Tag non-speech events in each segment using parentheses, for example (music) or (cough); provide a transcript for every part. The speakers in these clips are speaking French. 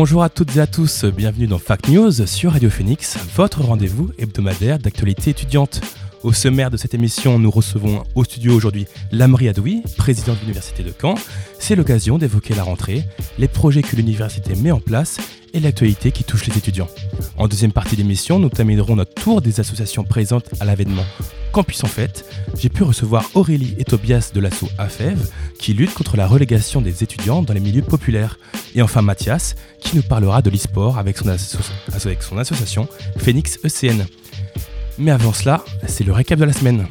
Bonjour à toutes et à tous, bienvenue dans Fact News sur Radio Phoenix, votre rendez-vous hebdomadaire d'actualité étudiante. Au sommaire de cette émission, nous recevons au studio aujourd'hui Lamri Adoui, président de l'Université de Caen. C'est l'occasion d'évoquer la rentrée, les projets que l'université met en place et l'actualité qui touche les étudiants. En deuxième partie d'émission, nous terminerons notre tour des associations présentes à l'avènement Campus en Fête. J'ai pu recevoir Aurélie et Tobias de l'asso AFEV qui lutte contre la relégation des étudiants dans les milieux populaires. Et enfin Mathias qui nous parlera de l'e-sport avec son association Phoenix ECN. Mais avant cela, c'est le récap de la semaine.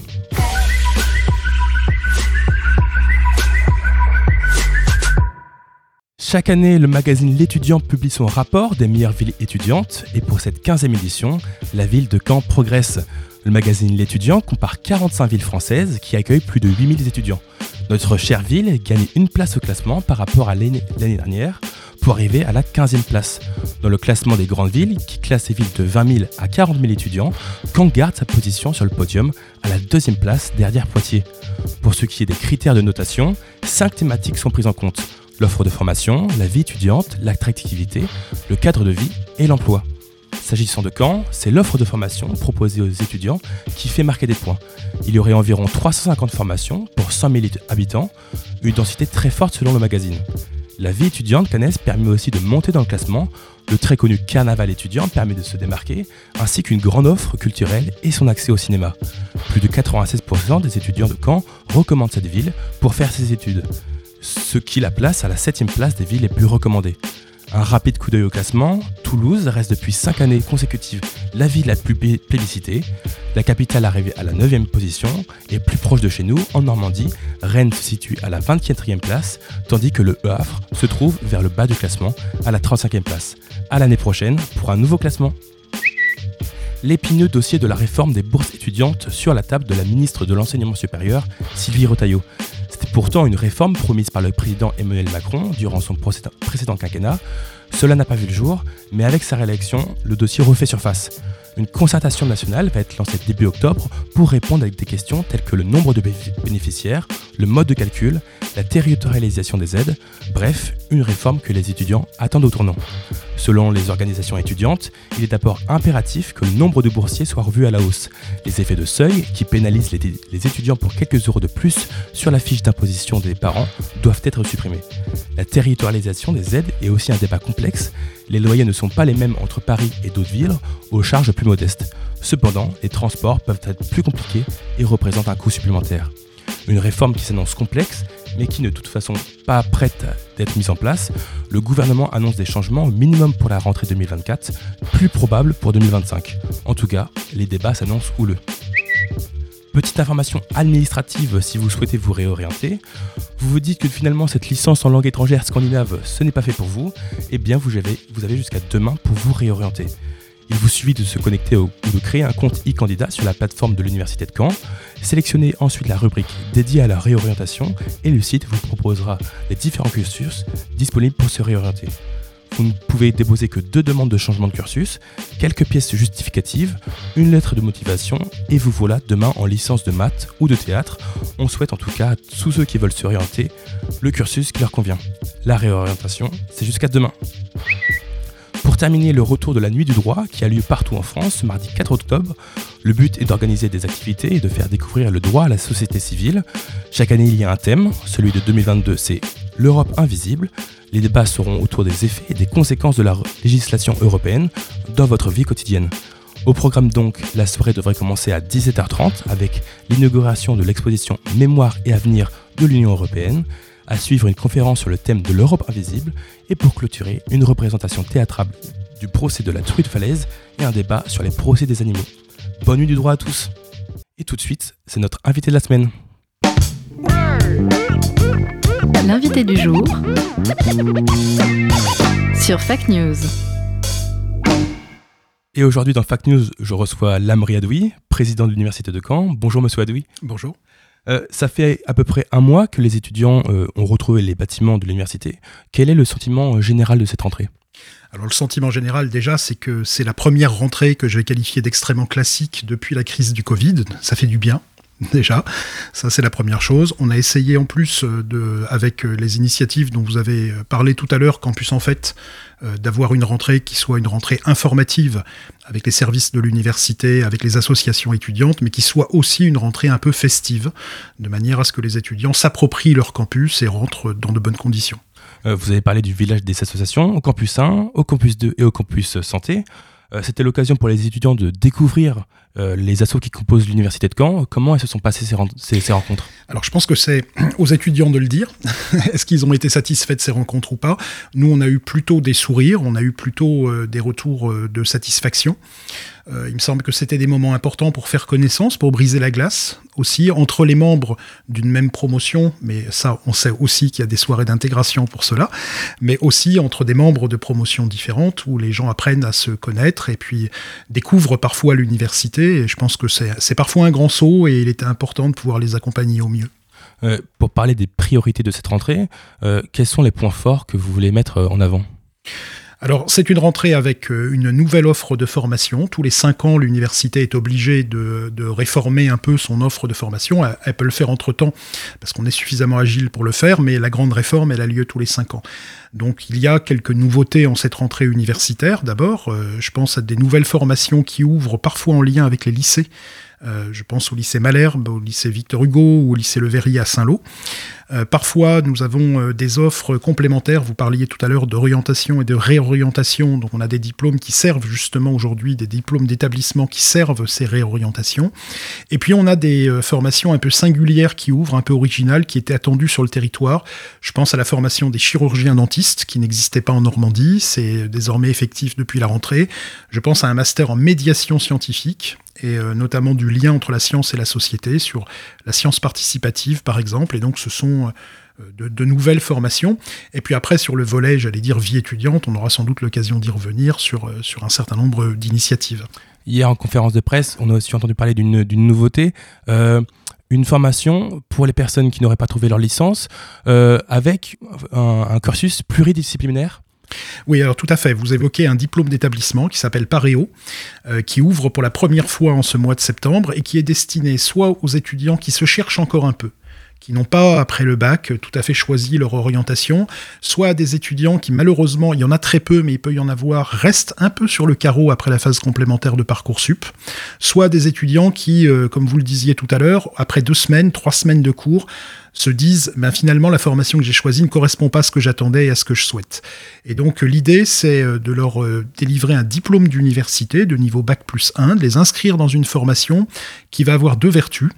Chaque année, le magazine L'étudiant publie son rapport des meilleures villes étudiantes et pour cette 15e édition, la ville de Caen progresse. Le magazine L'étudiant compare 45 villes françaises qui accueillent plus de 8000 étudiants. Notre chère ville gagne une place au classement par rapport à l'année dernière pour arriver à la 15e place. Dans le classement des grandes villes, qui classe les villes de 20 000 à 40 000 étudiants, Caen garde sa position sur le podium à la deuxième place derrière Poitiers. Pour ce qui est des critères de notation, cinq thématiques sont prises en compte. L'offre de formation, la vie étudiante, l'attractivité, le cadre de vie et l'emploi. S'agissant de Caen, c'est l'offre de formation proposée aux étudiants qui fait marquer des points. Il y aurait environ 350 formations pour 100 000 habitants, une densité très forte selon le magazine. La vie étudiante cannaise permet aussi de monter dans le classement, le très connu carnaval étudiant permet de se démarquer, ainsi qu'une grande offre culturelle et son accès au cinéma. Plus de 96% des étudiants de Caen recommandent cette ville pour faire ses études, ce qui la place à la 7 place des villes les plus recommandées. Un rapide coup d'œil au classement, Toulouse reste depuis 5 années consécutives la ville la plus plé- plébiscitée. La capitale arrivée à la 9e position et plus proche de chez nous, en Normandie, Rennes se situe à la 24e place, tandis que le Havre se trouve vers le bas du classement à la 35e place. À l'année prochaine pour un nouveau classement. L'épineux dossier de la réforme des bourses étudiantes sur la table de la ministre de l'Enseignement supérieur, Sylvie Retailleau. Pourtant une réforme promise par le président Emmanuel Macron durant son précédent- quinquennat. Cela n'a pas vu le jour, mais avec sa réélection, le dossier refait surface. Une concertation nationale va être lancée début octobre pour répondre avec des questions telles que le nombre de bé- bénéficiaires, le mode de calcul, la territorialisation des aides, bref, une réforme que les étudiants attendent au tournant. Selon les organisations étudiantes, il est d'abord impératif que le nombre de boursiers soit revu à la hausse. Les effets de seuil, qui pénalisent les, étudiants pour quelques euros de plus sur la fiche d'imposition des parents, doivent être supprimés. La territorialisation des aides est aussi un débat complexe. Les loyers ne sont pas les mêmes entre Paris et d'autres villes, aux charges plus modestes. Cependant, les transports peuvent être plus compliqués et représentent un coût supplémentaire. Une réforme qui s'annonce complexe, mais qui de toute façon pas prête d'être mise en place. Le gouvernement annonce des changements minimum pour la rentrée 2024, plus probable pour 2025. En tout cas, les débats s'annoncent houleux. Petite information administrative si vous souhaitez vous réorienter. Vous vous dites que finalement cette licence en langue étrangère scandinave, ce n'est pas fait pour vous. Eh bien, vous avez jusqu'à demain pour vous réorienter. Il vous suffit de se connecter ou de créer un compte e-candidat sur la plateforme de l'Université de Caen. Sélectionnez ensuite la rubrique dédiée à la réorientation et le site vous proposera les différents cursus disponibles pour se réorienter. Vous ne pouvez déposer que deux demandes de changement de cursus, quelques pièces justificatives, une lettre de motivation et vous voilà demain en licence de maths ou de théâtre. On souhaite en tout cas à tous ceux qui veulent se réorienter le cursus qui leur convient. La réorientation, c'est jusqu'à demain. Pour terminer le retour de la nuit du droit qui a lieu partout en France ce mardi 4 octobre, le but est d'organiser des activités et de faire découvrir le droit à la société civile. Chaque année il y a un thème, celui de 2022 c'est l'Europe invisible. Les débats seront autour des effets et des conséquences de la législation européenne dans votre vie quotidienne. Au programme donc, la soirée devrait commencer à 17h30 avec l'inauguration de l'exposition Mémoire et avenir de l'Union européenne, à suivre une conférence sur le thème de l'Europe invisible et pour clôturer, une représentation théâtrale du procès de la truite falaise et un débat sur les procès des animaux. Bonne nuit du droit à tous Et tout de suite, c'est notre invité de la semaine. L'invité du jour sur Fact News. Et aujourd'hui dans Fact News, je reçois Lamri Adoui, président de l'Université de Caen. Bonjour Monsieur Adoui. Bonjour. Euh, ça fait à peu près un mois que les étudiants euh, ont retrouvé les bâtiments de l'université. Quel est le sentiment euh, général de cette rentrée? Alors le sentiment général déjà, c'est que c'est la première rentrée que je vais qualifier d'extrêmement classique depuis la crise du Covid. Ça fait du bien. (laughs) Déjà, ça c'est la première chose. On a essayé en plus de, avec les initiatives dont vous avez parlé tout à l'heure, Campus en fait, d'avoir une rentrée qui soit une rentrée informative avec les services de l'université, avec les associations étudiantes, mais qui soit aussi une rentrée un peu festive, de manière à ce que les étudiants s'approprient leur campus et rentrent dans de bonnes conditions. Euh, vous avez parlé du village des associations au campus 1, au campus 2 et au campus santé. Euh, c'était l'occasion pour les étudiants de découvrir euh, les assos qui composent l'université de Caen. Comment elles se sont passées ces, rencontres? Alors je pense que c'est (clears throat) aux étudiants de le dire. (laughs) Est-ce qu'ils ont été satisfaits de ces rencontres ou pas? Nous, on a eu plutôt des sourires, on a eu plutôt des retours de satisfaction. Euh, il me semble que c'était des moments importants pour faire connaissance, pour briser la glace aussi entre les membres d'une même promotion, mais ça on sait aussi qu'il y a des soirées d'intégration pour cela, mais aussi entre des membres de promotions différentes où les gens apprennent à se connaître et puis découvrent parfois l'université. Je pense que c'est parfois un grand saut et il était important de pouvoir les accompagner au mieux. Euh, pour parler des priorités de cette rentrée, euh, quels sont les points forts que vous voulez mettre en avant? Alors, c'est une rentrée avec euh, une nouvelle offre de formation. Tous les cinq ans, l'université est obligée de, réformer un peu son offre de formation. Elle, peut le faire entre-temps, parce qu'on est suffisamment agile pour le faire, mais la grande réforme, elle a lieu tous les cinq ans. Donc, il y a quelques nouveautés en cette rentrée universitaire. D'abord, euh, je pense à des nouvelles formations qui ouvrent parfois en lien avec les lycées. Euh, je pense au lycée Malherbe, au lycée Victor Hugo ou au lycée Le Verrier à Saint-Lô. Euh, parfois, nous avons euh, des offres complémentaires. Vous parliez tout à l'heure d'orientation et de réorientation. Donc, on a des diplômes qui servent justement aujourd'hui, des diplômes d'établissement qui servent ces réorientations. Et puis, on a des formations un peu singulières qui ouvrent, un peu originales, qui étaient attendues sur le territoire. Je pense à la formation des chirurgiens dentistes qui n'existait pas en Normandie. C'est désormais effectif depuis la rentrée. Je pense à un master en médiation scientifique et euh, notamment du lien entre la science et la société, sur la science participative par exemple, et donc ce sont euh, de, nouvelles formations. Et puis après, sur le volet, j'allais dire vie étudiante, on aura sans doute l'occasion d'y revenir sur, euh, sur un certain nombre d'initiatives. Hier, en conférence de presse, on a aussi entendu parler d'une nouveauté. une formation pour les personnes qui n'auraient pas trouvé leur licence avec un cursus pluridisciplinaire oui, alors tout à fait. Vous évoquez un diplôme d'établissement qui s'appelle Paréo, euh, qui ouvre pour la première fois en ce mois de septembre et qui est destiné soit aux étudiants qui se cherchent encore un peu, qui n'ont pas, après le bac, tout à fait choisi leur orientation, soit des étudiants qui, malheureusement, il y en a très peu, mais il peut y en avoir, restent un peu sur le carreau après la phase complémentaire de Parcoursup, soit des étudiants qui, euh, comme vous le disiez tout à l'heure, après deux semaines, trois semaines de cours, se disent ben finalement la formation que j'ai choisie ne correspond pas à ce que j'attendais et à ce que je souhaite. Et donc l'idée c'est euh, de leur euh, délivrer un diplôme d'université de niveau bac plus 1, de les inscrire dans une formation qui va avoir deux vertus.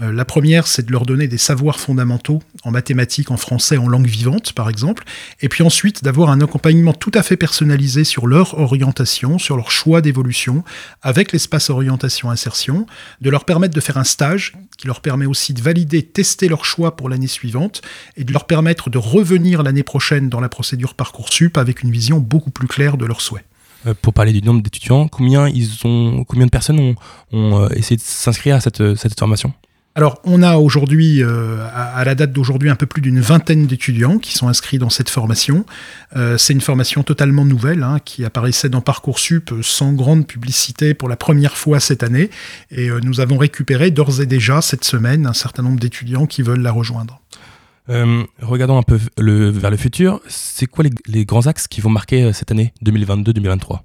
Euh, la première, c'est de leur donner des savoirs fondamentaux en mathématiques, en français, en langue vivante, par exemple. Et puis ensuite, d'avoir un accompagnement tout à fait personnalisé sur leur orientation, sur leur choix d'évolution, avec l'espace orientation-insertion, de leur permettre de faire un stage qui leur permet aussi de valider, tester leur choix pour l'année suivante, et de leur permettre de revenir l'année prochaine dans la procédure Parcoursup avec une vision beaucoup plus claire de leurs souhaits. Euh, pour parler du nombre d'étudiants, combien, ils ont, combien de personnes ont, ont euh, essayé de s'inscrire à cette, cette formation? Alors, on a aujourd'hui, euh, à, la date d'aujourd'hui, un peu plus d'une vingtaine d'étudiants qui sont inscrits dans cette formation. Euh, c'est une formation totalement nouvelle hein, qui apparaissait dans Parcoursup sans grande publicité pour la première fois cette année. Et euh, nous avons récupéré d'ores et déjà cette semaine un certain nombre d'étudiants qui veulent la rejoindre. regardons un peu vers le futur. C'est quoi les grands axes qui vont marquer cette année 2022-2023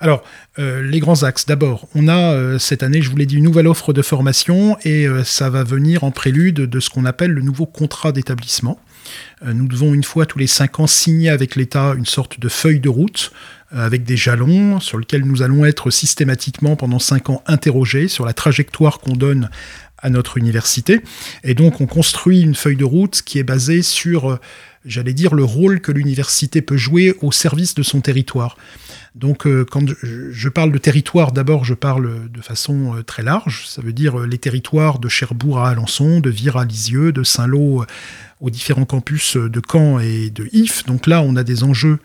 alors, euh, les grands axes. D'abord, on a euh, cette année, je vous l'ai dit, une nouvelle offre de formation et euh, ça va venir en prélude de ce qu'on appelle le nouveau contrat d'établissement. nous devons une fois tous les cinq ans signer avec l'État une sorte de feuille de route avec des jalons sur lesquels nous allons être systématiquement pendant cinq ans interrogés sur la trajectoire qu'on donne à notre université. Et donc on construit une feuille de route qui est basée sur, j'allais dire, le rôle que l'université peut jouer au service de son territoire. Donc euh, quand je parle de territoire, d'abord je parle de façon euh, très large, ça veut dire les territoires de Cherbourg à Alençon, de Vire à Lisieux, de Saint-Lô aux différents campus de Caen et de If. Donc là on a des enjeux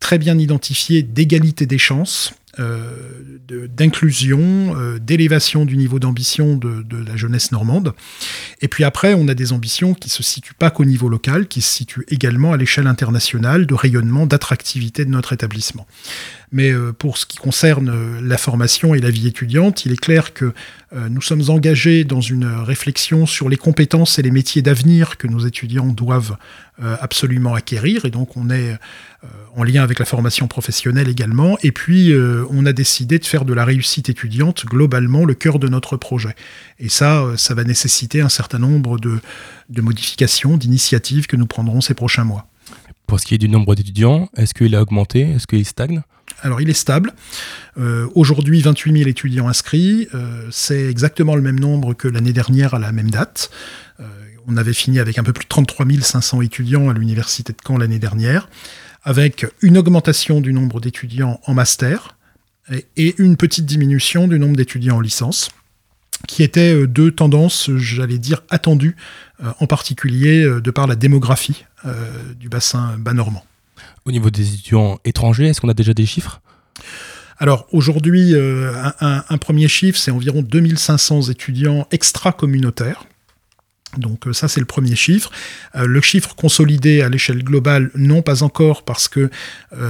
très bien identifiés d'égalité des chances, euh, d'inclusion, euh, d'élévation du niveau d'ambition de, de, la jeunesse normande. Et puis après, on a des ambitions qui se situent pas qu'au niveau local, qui se situent également à l'échelle internationale, de rayonnement, d'attractivité de notre établissement. Mais euh, pour ce qui concerne euh, la formation et la vie étudiante, il est clair que euh, nous sommes engagés dans une réflexion sur les compétences et les métiers d'avenir que nos étudiants doivent absolument acquérir. Et donc on est en lien avec la formation professionnelle également. Et puis on a décidé de faire de la réussite étudiante globalement le cœur de notre projet. Et ça, ça va nécessiter un certain nombre de, de modifications, d'initiatives que nous prendrons ces prochains mois. Pour ce qui est du nombre d'étudiants, est-ce qu'il a augmenté? Est-ce qu'il stagne? Alors il est stable. Euh, aujourd'hui, 28 000 étudiants inscrits. Euh, c'est exactement le même nombre que l'année dernière à la même date. Euh, on avait fini avec un peu plus de 33 500 étudiants à l'université de Caen l'année dernière, avec une augmentation du nombre d'étudiants en master et, une petite diminution du nombre d'étudiants en licence, qui étaient deux tendances, j'allais dire, attendues, en particulier de par la démographie du bassin bas normand. Au niveau des étudiants étrangers, est-ce qu'on a déjà des chiffres? Alors aujourd'hui, euh, un, premier chiffre, c'est environ 2500 étudiants extra-communautaires. Donc euh, ça, c'est le premier chiffre. Euh, le chiffre consolidé à l'échelle globale, non pas encore, parce que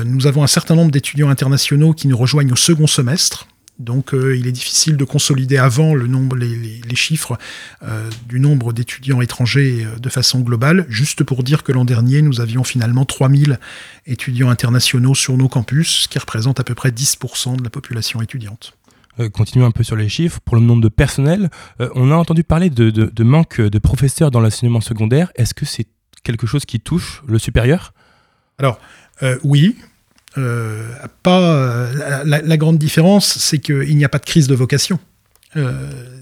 nous avons un certain nombre d'étudiants internationaux qui nous rejoignent au second semestre. Donc euh, il est difficile de consolider avant le nombre, les, chiffres euh, du nombre d'étudiants étrangers euh, de façon globale, juste pour dire que l'an dernier, nous avions finalement 3000 étudiants internationaux sur nos campus, ce qui représente à peu près 10% de la population étudiante. continuons un peu sur les chiffres. Pour le nombre de personnel, on a entendu parler de, de manque de professeurs dans l'enseignement secondaire. Est-ce que c'est quelque chose qui touche le supérieur? Alors, oui, euh, pas, euh, la, grande différence, c'est qu'il n'y a pas de crise de vocation. Euh,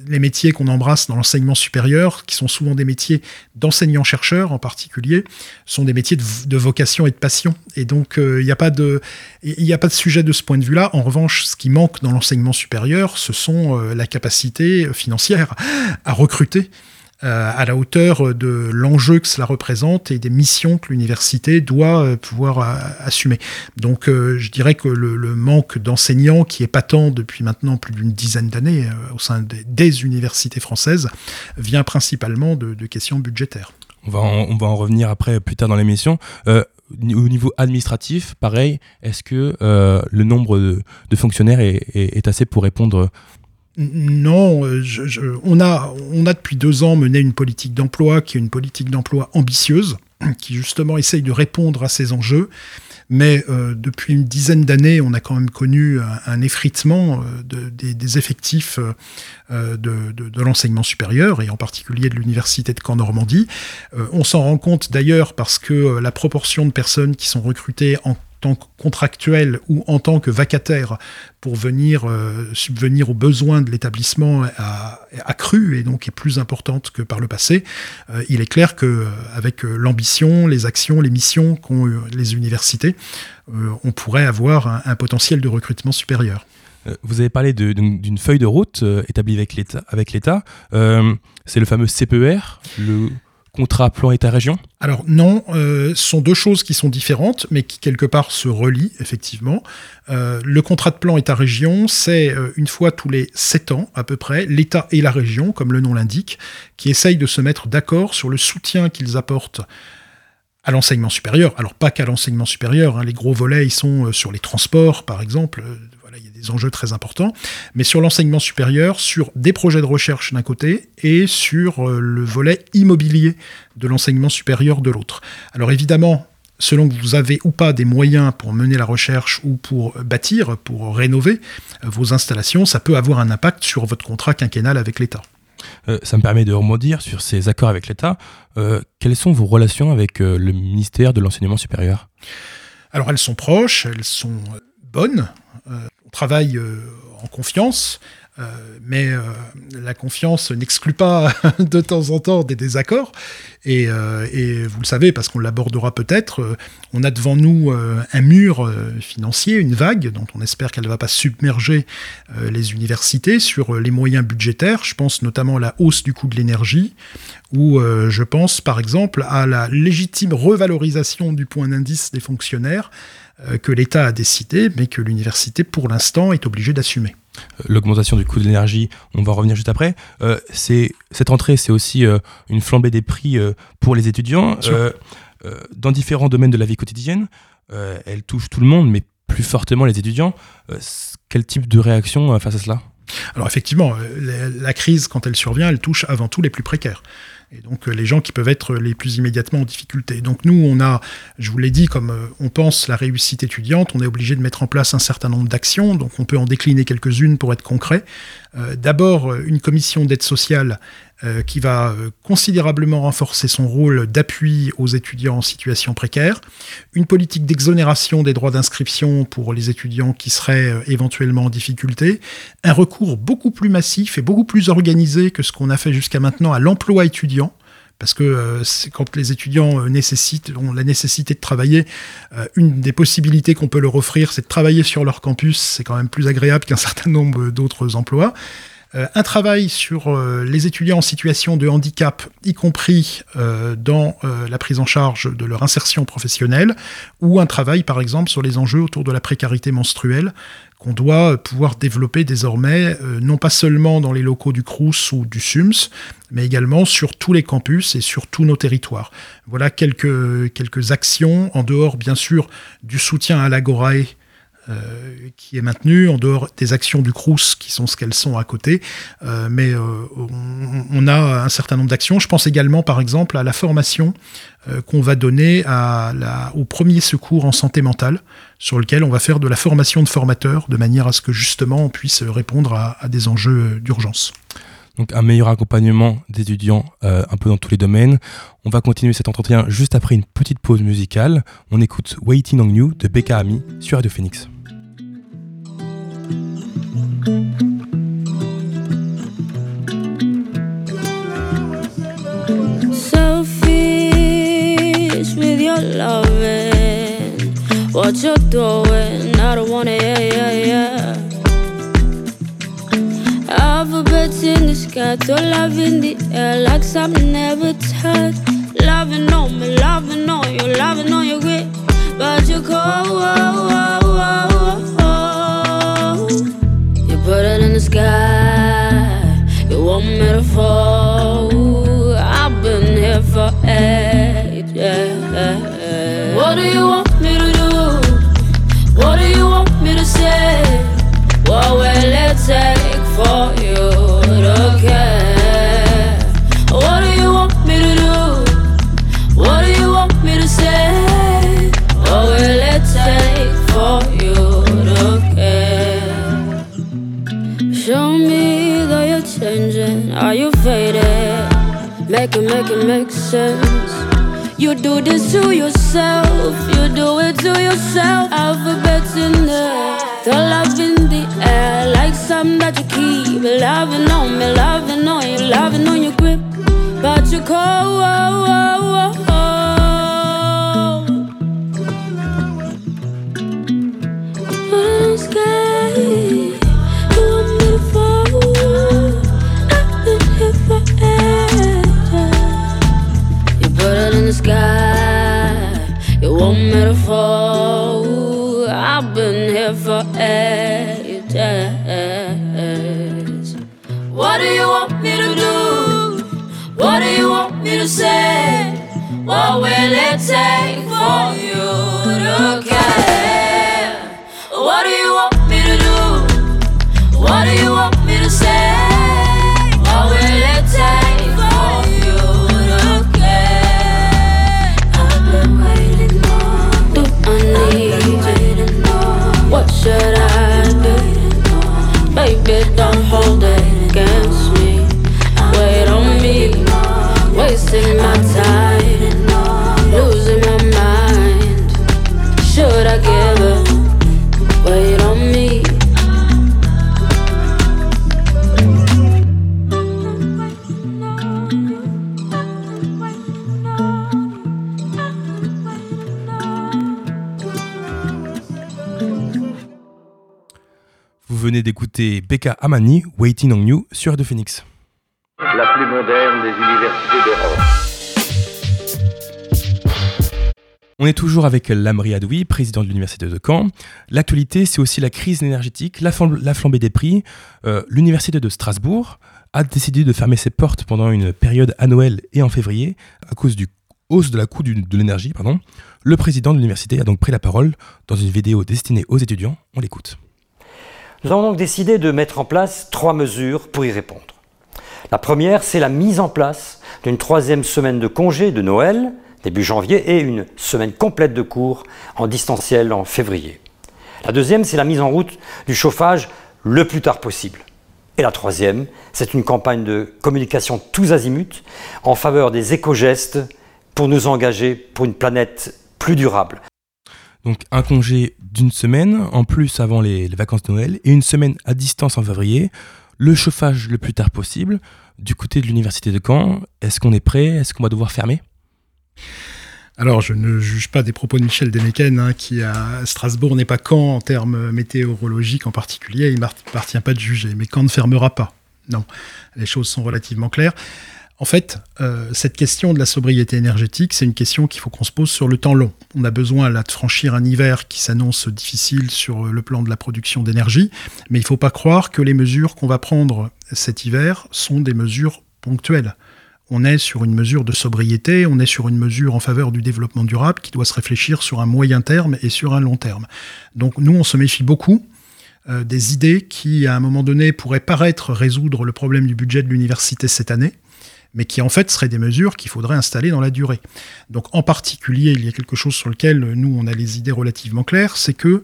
les métiers qu'on embrasse dans l'enseignement supérieur, qui sont souvent des métiers d'enseignants-chercheurs en particulier, sont des métiers de, vocation et de passion. Et donc, il n'y a, pas de, de sujet de ce point de vue-là. En revanche, ce qui manque dans l'enseignement supérieur, ce sont la capacité financière à recruter à la hauteur de l'enjeu que cela représente et des missions que l'université doit euh, pouvoir euh, assumer. Donc je dirais que le, manque d'enseignants qui est patent depuis maintenant plus d'une dizaine d'années au sein des, universités françaises vient principalement de, questions budgétaires. On va, en, on va en revenir après plus tard dans l'émission. au niveau administratif, pareil, est-ce que le nombre de, fonctionnaires est, assez pour répondre non, euh, on, a, depuis deux ans mené une politique d'emploi qui est une politique d'emploi ambitieuse, (clears throat) qui justement essaye de répondre à ces enjeux. Mais euh, depuis une dizaine d'années, on a quand même connu un, effritement euh, des, effectifs de, l'enseignement supérieur, et en particulier de l'Université de Caen-Normandie. on s'en rend compte d'ailleurs parce que la proportion de personnes qui sont recrutées en tant contractuel ou en tant que vacataire pour venir euh, subvenir aux besoins de l'établissement a, accru et donc est plus importante que par le passé. Euh, il est clair que euh, avec l'ambition, les actions, les missions qu'ont les universités, on pourrait avoir un, potentiel de recrutement supérieur. Vous avez parlé d'une feuille de route établie avec l'État. C'est le fameux CPER, contrat plan État-région Alors non, euh, ce sont deux choses qui sont différentes, mais qui quelque part se relient, effectivement. Euh, le contrat de plan État-région, c'est euh, une fois tous les sept ans à peu près, l'État et la région, comme le nom l'indique, qui essayent de se mettre d'accord sur le soutien qu'ils apportent à l'enseignement supérieur. Alors pas qu'à l'enseignement supérieur, hein. les gros volets sont sur les transports par exemple, enjeux très importants, mais sur l'enseignement supérieur, sur des projets de recherche d'un côté et sur euh, le volet immobilier de l'enseignement supérieur de l'autre. Alors évidemment, selon que vous avez ou pas des moyens pour mener la recherche ou pour bâtir, pour rénover euh, vos installations, ça peut avoir un impact sur votre contrat quinquennal avec l'État. Euh, ça me permet de rebondir sur ces accords avec l'État. quelles sont vos relations avec le ministère de l'enseignement supérieur? Alors elles sont proches, elles sont bonne. Travaille en confiance. Euh, mais euh, la confiance n'exclut pas (laughs) de temps en temps des désaccords. Et, euh, et vous le savez, parce qu'on l'abordera peut-être, on a devant nous un mur financier, une vague, dont on espère qu'elle ne va pas submerger les universités sur les moyens budgétaires. Je pense notamment à la hausse du coût de l'énergie, ou je pense par exemple à la légitime revalorisation du point d'indice des fonctionnaires que l'État a décidé, mais que l'université, pour l'instant, est obligée d'assumer l'augmentation du coût de l'énergie, on va revenir juste après. Euh, cette entrée, c'est aussi euh, une flambée des prix euh, pour les étudiants dans différents domaines de la vie quotidienne. elle touche tout le monde, mais plus fortement les étudiants. quel type de réaction face à cela? Alors effectivement, la, crise, quand elle survient, elle touche avant tout les plus précaires et donc euh, les gens qui peuvent être les plus immédiatement en difficulté. Donc nous, on a, je vous l'ai dit, comme euh, on pense la réussite étudiante, on est obligé de mettre en place un certain nombre d'actions, donc on peut en décliner quelques-unes pour être concret. Euh, d'abord, une commission d'aide sociale euh, qui va euh, considérablement renforcer son rôle d'appui aux étudiants en situation précaire, une politique d'exonération des droits d'inscription pour les étudiants qui seraient éventuellement en difficulté, un recours beaucoup plus massif et beaucoup plus organisé que ce qu'on a fait jusqu'à maintenant à l'emploi étudiant parce que quand les étudiants nécessitent, ont la nécessité de travailler, une des possibilités qu'on peut leur offrir, c'est de travailler sur leur campus. C'est quand même plus agréable qu'un (laughs) certain nombre d'autres emplois. Euh, un travail sur euh, les étudiants en situation de handicap, y compris euh, dans la prise en charge de leur insertion professionnelle, ou un travail par exemple sur les enjeux autour de la précarité menstruelle qu'on doit pouvoir développer désormais, non pas seulement dans les locaux du CRUS ou du SUMS, mais également sur tous les campus et sur tous nos territoires. Voilà quelques, actions, en dehors bien sûr du soutien à l'Agorae euh, qui est maintenue, en dehors des actions du CRUS qui sont ce qu'elles sont à côté. Euh, mais euh, on, a un certain nombre d'actions. Je pense également, par exemple, à la formation qu'on va donner au premier secours en santé mentale, sur lequel on va faire de la formation de formateurs, de manière à ce que justement on puisse répondre à, à des enjeux d'urgence. Donc un meilleur accompagnement d'étudiants un peu dans tous les domaines. On va continuer cet entretien juste après une petite pause musicale. On écoute Waiting on You de Becca Ami sur Radio Phoenix. Selfish with your loving, what you're doing, I don't wanna, yeah, yeah, yeah. Alphabets in the sky, to love in the air, like something never touched. Loving on me, loving on you, loving on your grit, but oh, oh, oh, you're cold. Whoa, whoa, whoa. Put it in the sky. You want me to fall? I've been here for ages. What do you want take for you to care? What do you want me to do? What do you want me to say? What will it take for you to care? Show me that you're changing. Are you faded? Make it, make it make sense. You do this to yourself. You do it to yourself. Alphabets in there. The love in the air. Like something that you keep. Loving on me, loving on you, loving on your grip. But you call. Amani, Waiting on You sur Phoenix. La plus moderne des universités d'Europe. On est toujours avec Lamri Adoui, président de l'Université de Caen. L'actualité, c'est aussi la crise énergétique, la, flam- la flambée des prix. Euh, L'Université de Strasbourg a décidé de fermer ses portes pendant une période à Noël et en février à cause du hausse de la coût du- de l'énergie. pardon. Le président de l'université a donc pris la parole dans une vidéo destinée aux étudiants. On l'écoute. Nous avons donc décidé de mettre en place trois mesures pour y répondre. La première, c'est la mise en place d'une troisième semaine de congé de Noël, début janvier, et une semaine complète de cours en distanciel en février. La deuxième, c'est la mise en route du chauffage le plus tard possible. Et la troisième, c'est une campagne de communication tous azimuts en faveur des éco-gestes pour nous engager pour une planète plus durable. Donc un congé d'une semaine, en plus avant les, vacances de Noël, et une semaine à distance en février, le chauffage le plus tard possible. Du côté de l'université de Caen, est-ce qu'on est prêt? Est-ce qu'on va devoir fermer? Alors, je ne juge pas des propos de Michel Demeken, hein, qui à Strasbourg n'est pas Caen en termes météorologiques en particulier. Il ne m'appartient pas de juger, mais Caen ne fermera pas. Non, les choses sont relativement claires. En fait, euh, cette question de la sobriété énergétique, c'est une question qu'il faut qu'on se pose sur le temps long. On a besoin là de franchir un hiver qui s'annonce difficile sur le plan de la production d'énergie, mais il ne faut pas croire que les mesures qu'on va prendre cet hiver sont des mesures ponctuelles. On est sur une mesure de sobriété, on est sur une mesure en faveur du développement durable qui doit se réfléchir sur un moyen terme et sur un long terme. Donc nous, on se méfie beaucoup euh, des idées qui, à un moment donné, pourraient paraître résoudre le problème du budget de l'université cette année, mais qui en fait seraient des mesures qu'il faudrait installer dans la durée. Donc en particulier, il y a quelque chose sur lequel nous, on a les idées relativement claires, c'est que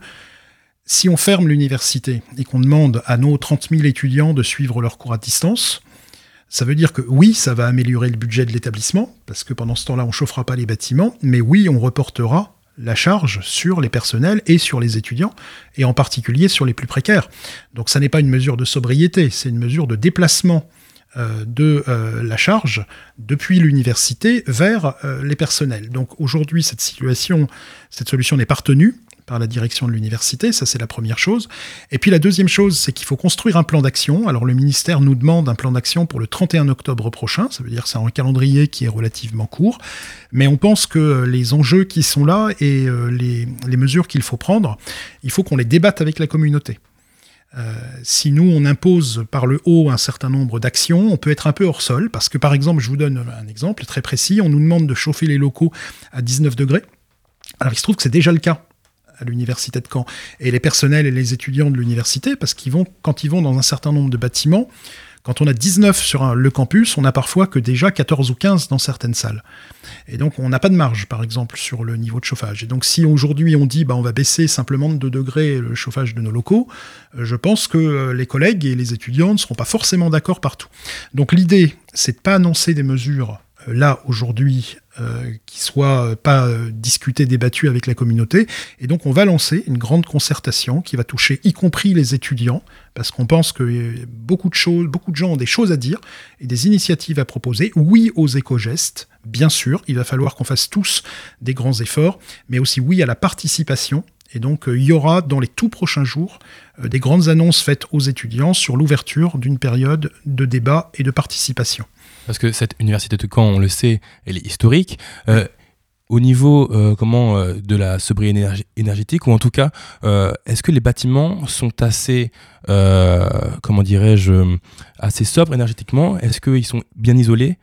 si on ferme l'université et qu'on demande à nos 30 000 étudiants de suivre leurs cours à distance, ça veut dire que oui, ça va améliorer le budget de l'établissement, parce que pendant ce temps-là, on ne chauffera pas les bâtiments, mais oui, on reportera la charge sur les personnels et sur les étudiants, et en particulier sur les plus précaires. Donc ça n'est pas une mesure de sobriété, c'est une mesure de déplacement de euh, la charge depuis l'université vers euh, les personnels. Donc aujourd'hui, cette situation, cette solution n'est pas retenue par la direction de l'université, ça c'est la première chose. Et puis la deuxième chose, c'est qu'il faut construire un plan d'action. Alors le ministère nous demande un plan d'action pour le 31 octobre prochain, ça veut dire c'est un calendrier qui est relativement court, mais on pense que les enjeux qui sont là et euh, les mesures qu'il faut prendre, il faut qu'on les débatte avec la communauté. Euh, si nous, on impose par le haut un certain nombre d'actions, on peut être un peu hors sol, parce que par exemple, je vous donne un exemple très précis, on nous demande de chauffer les locaux à 19 degrés. Alors il se trouve que c'est déjà le cas à l'université de Caen. Et les personnels et les étudiants de l'université, parce qu'ils vont, quand ils vont dans un certain nombre de bâtiments, quand on a 19 sur le campus, on n'a parfois que déjà 14 ou 15 dans certaines salles. Et donc, on n'a pas de marge, par exemple, sur le niveau de chauffage. Et donc, si aujourd'hui on dit, bah, on va baisser simplement de 2 degrés le chauffage de nos locaux, euh, je pense que euh, les collègues et les étudiants ne seront pas forcément d'accord partout. Donc, l'idée, c'est de pas annoncer des mesures euh, là, aujourd'hui, euh, qui soient euh, pas euh, discutées, débattues avec la communauté. Et donc, on va lancer une grande concertation qui va toucher y compris les étudiants, parce qu'on pense que euh, beaucoup de choses, beaucoup de gens ont des choses à dire et des initiatives à proposer. Oui aux éco-gestes, bien sûr, il va falloir qu'on fasse tous des grands efforts, mais aussi oui à la participation. Et donc, il y aura dans les tout prochains jours des grandes annonces faites aux étudiants sur l'ouverture d'une période de débat et de participation. Parce que cette université de Caen, on le sait, elle est historique. Euh, au niveau euh, comment euh, de la sobriété énerg- énergétique, ou en tout cas, est-ce que les bâtiments sont assez, comment dirais-je, assez sobres énergétiquement? Est-ce qu'ils sont bien isolés?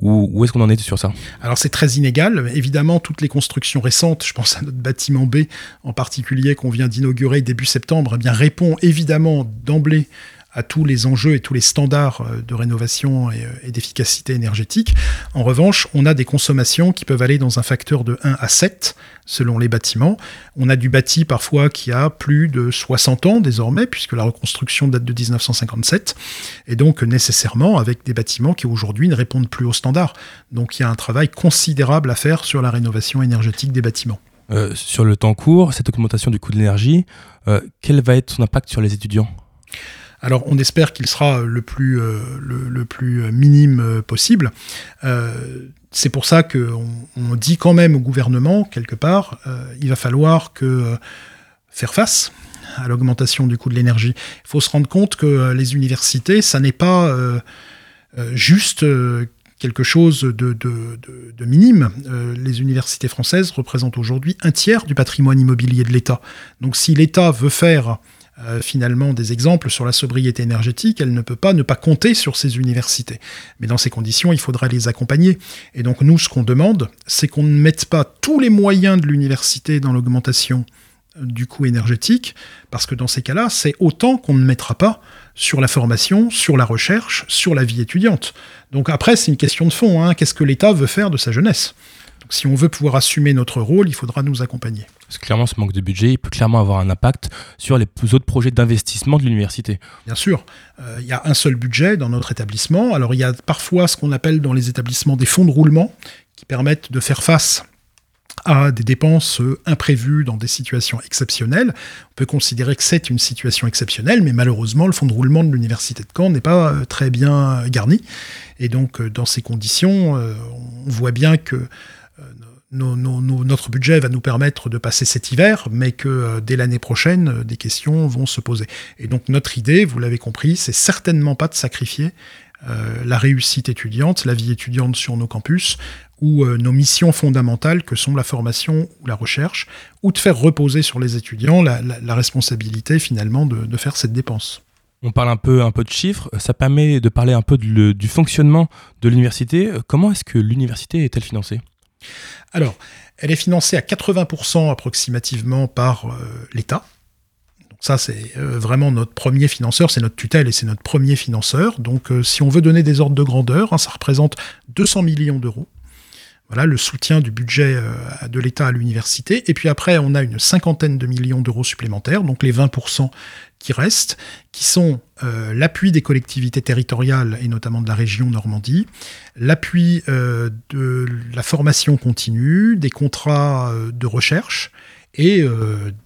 Ou où est-ce qu'on en est sur ça? Alors c'est très inégal. Évidemment, toutes les constructions récentes, je pense à notre bâtiment B en particulier qu'on vient d'inaugurer début septembre, eh bien répond évidemment d'emblée à tous les enjeux et tous les standards euh, de rénovation et, euh, et d'efficacité énergétique. En revanche, on a des consommations qui peuvent aller dans un facteur de 1 à 7 selon les bâtiments. On a du bâti parfois qui a plus de 60 ans désormais, puisque la reconstruction date de 1957, et donc nécessairement avec des bâtiments qui aujourd'hui ne répondent plus aux standards. Donc il y a un travail considérable à faire sur la rénovation énergétique des bâtiments. Euh, Sur le temps court, cette augmentation du coût de l'énergie, quel va être son impact sur les étudiants? Alors on espère qu'il sera le plus, euh, le, plus minime euh, possible. Euh, c'est pour ça qu'on on dit quand même au gouvernement, quelque part, euh, il va falloir que euh, faire face à l'augmentation du coût de l'énergie. Il faut se rendre compte que euh, les universités, ça n'est pas euh, euh, juste euh, quelque chose de, minime. Euh, les universités françaises représentent aujourd'hui un tiers du patrimoine immobilier de l'État. Donc si l'État veut faire euh, finalement des exemples sur la sobriété énergétique, elle ne peut pas ne pas compter sur ces universités. Mais dans ces conditions, il faudra les accompagner. Et donc nous, ce qu'on demande, c'est qu'on ne mette pas tous les moyens de l'université dans l'augmentation euh, du coût énergétique, parce que dans ces cas-là, c'est autant qu'on ne mettra pas sur la formation, sur la recherche, sur la vie étudiante. Donc après, c'est une question de fond. hein. Qu'est-ce que l'État veut faire de sa jeunesse? Donc si on veut pouvoir assumer notre rôle, il faudra nous accompagner. Parce que clairement, ce manque de budget, il peut clairement avoir un impact sur les autres projets d'investissement de l'université. Bien sûr, euh, il y a un seul budget dans notre établissement. Alors il y a parfois ce qu'on appelle dans les établissements des fonds de roulement qui permettent de faire face à des dépenses euh, imprévues dans des situations exceptionnelles. On peut considérer que c'est une situation exceptionnelle, mais malheureusement, le fonds de roulement de l'Université de Caen n'est pas euh, très bien garni. Et donc, dans ces conditions, on voit bien que notre budget va nous permettre de passer cet hiver, mais que euh, dès l'année prochaine, euh, des questions vont se poser. Et donc notre idée, vous l'avez compris, c'est certainement pas de sacrifier euh, la réussite étudiante, la vie étudiante sur nos campus, ou nos missions fondamentales que sont la formation ou la recherche, ou de faire reposer sur les étudiants la, responsabilité finalement de, faire cette dépense. On parle un peu, un peu de chiffres, ça permet de parler un peu du fonctionnement de l'université. Comment est-ce que l'université est-elle financée? Alors, elle est financée à 80% approximativement par euh, l'État. Ça, c'est euh, vraiment notre premier financeur, c'est notre tutelle et c'est notre premier financeur. Donc euh, si on veut donner des ordres de grandeur, hein, ça représente 200 millions d'euros. Voilà le soutien du budget de l'État à l'université. Et puis après, on a une cinquantaine de millions d'euros supplémentaires, donc les 20% qui restent, qui sont euh, l'appui des collectivités territoriales et notamment de la région Normandie, l'appui euh, de la formation continue, des contrats euh, de recherche et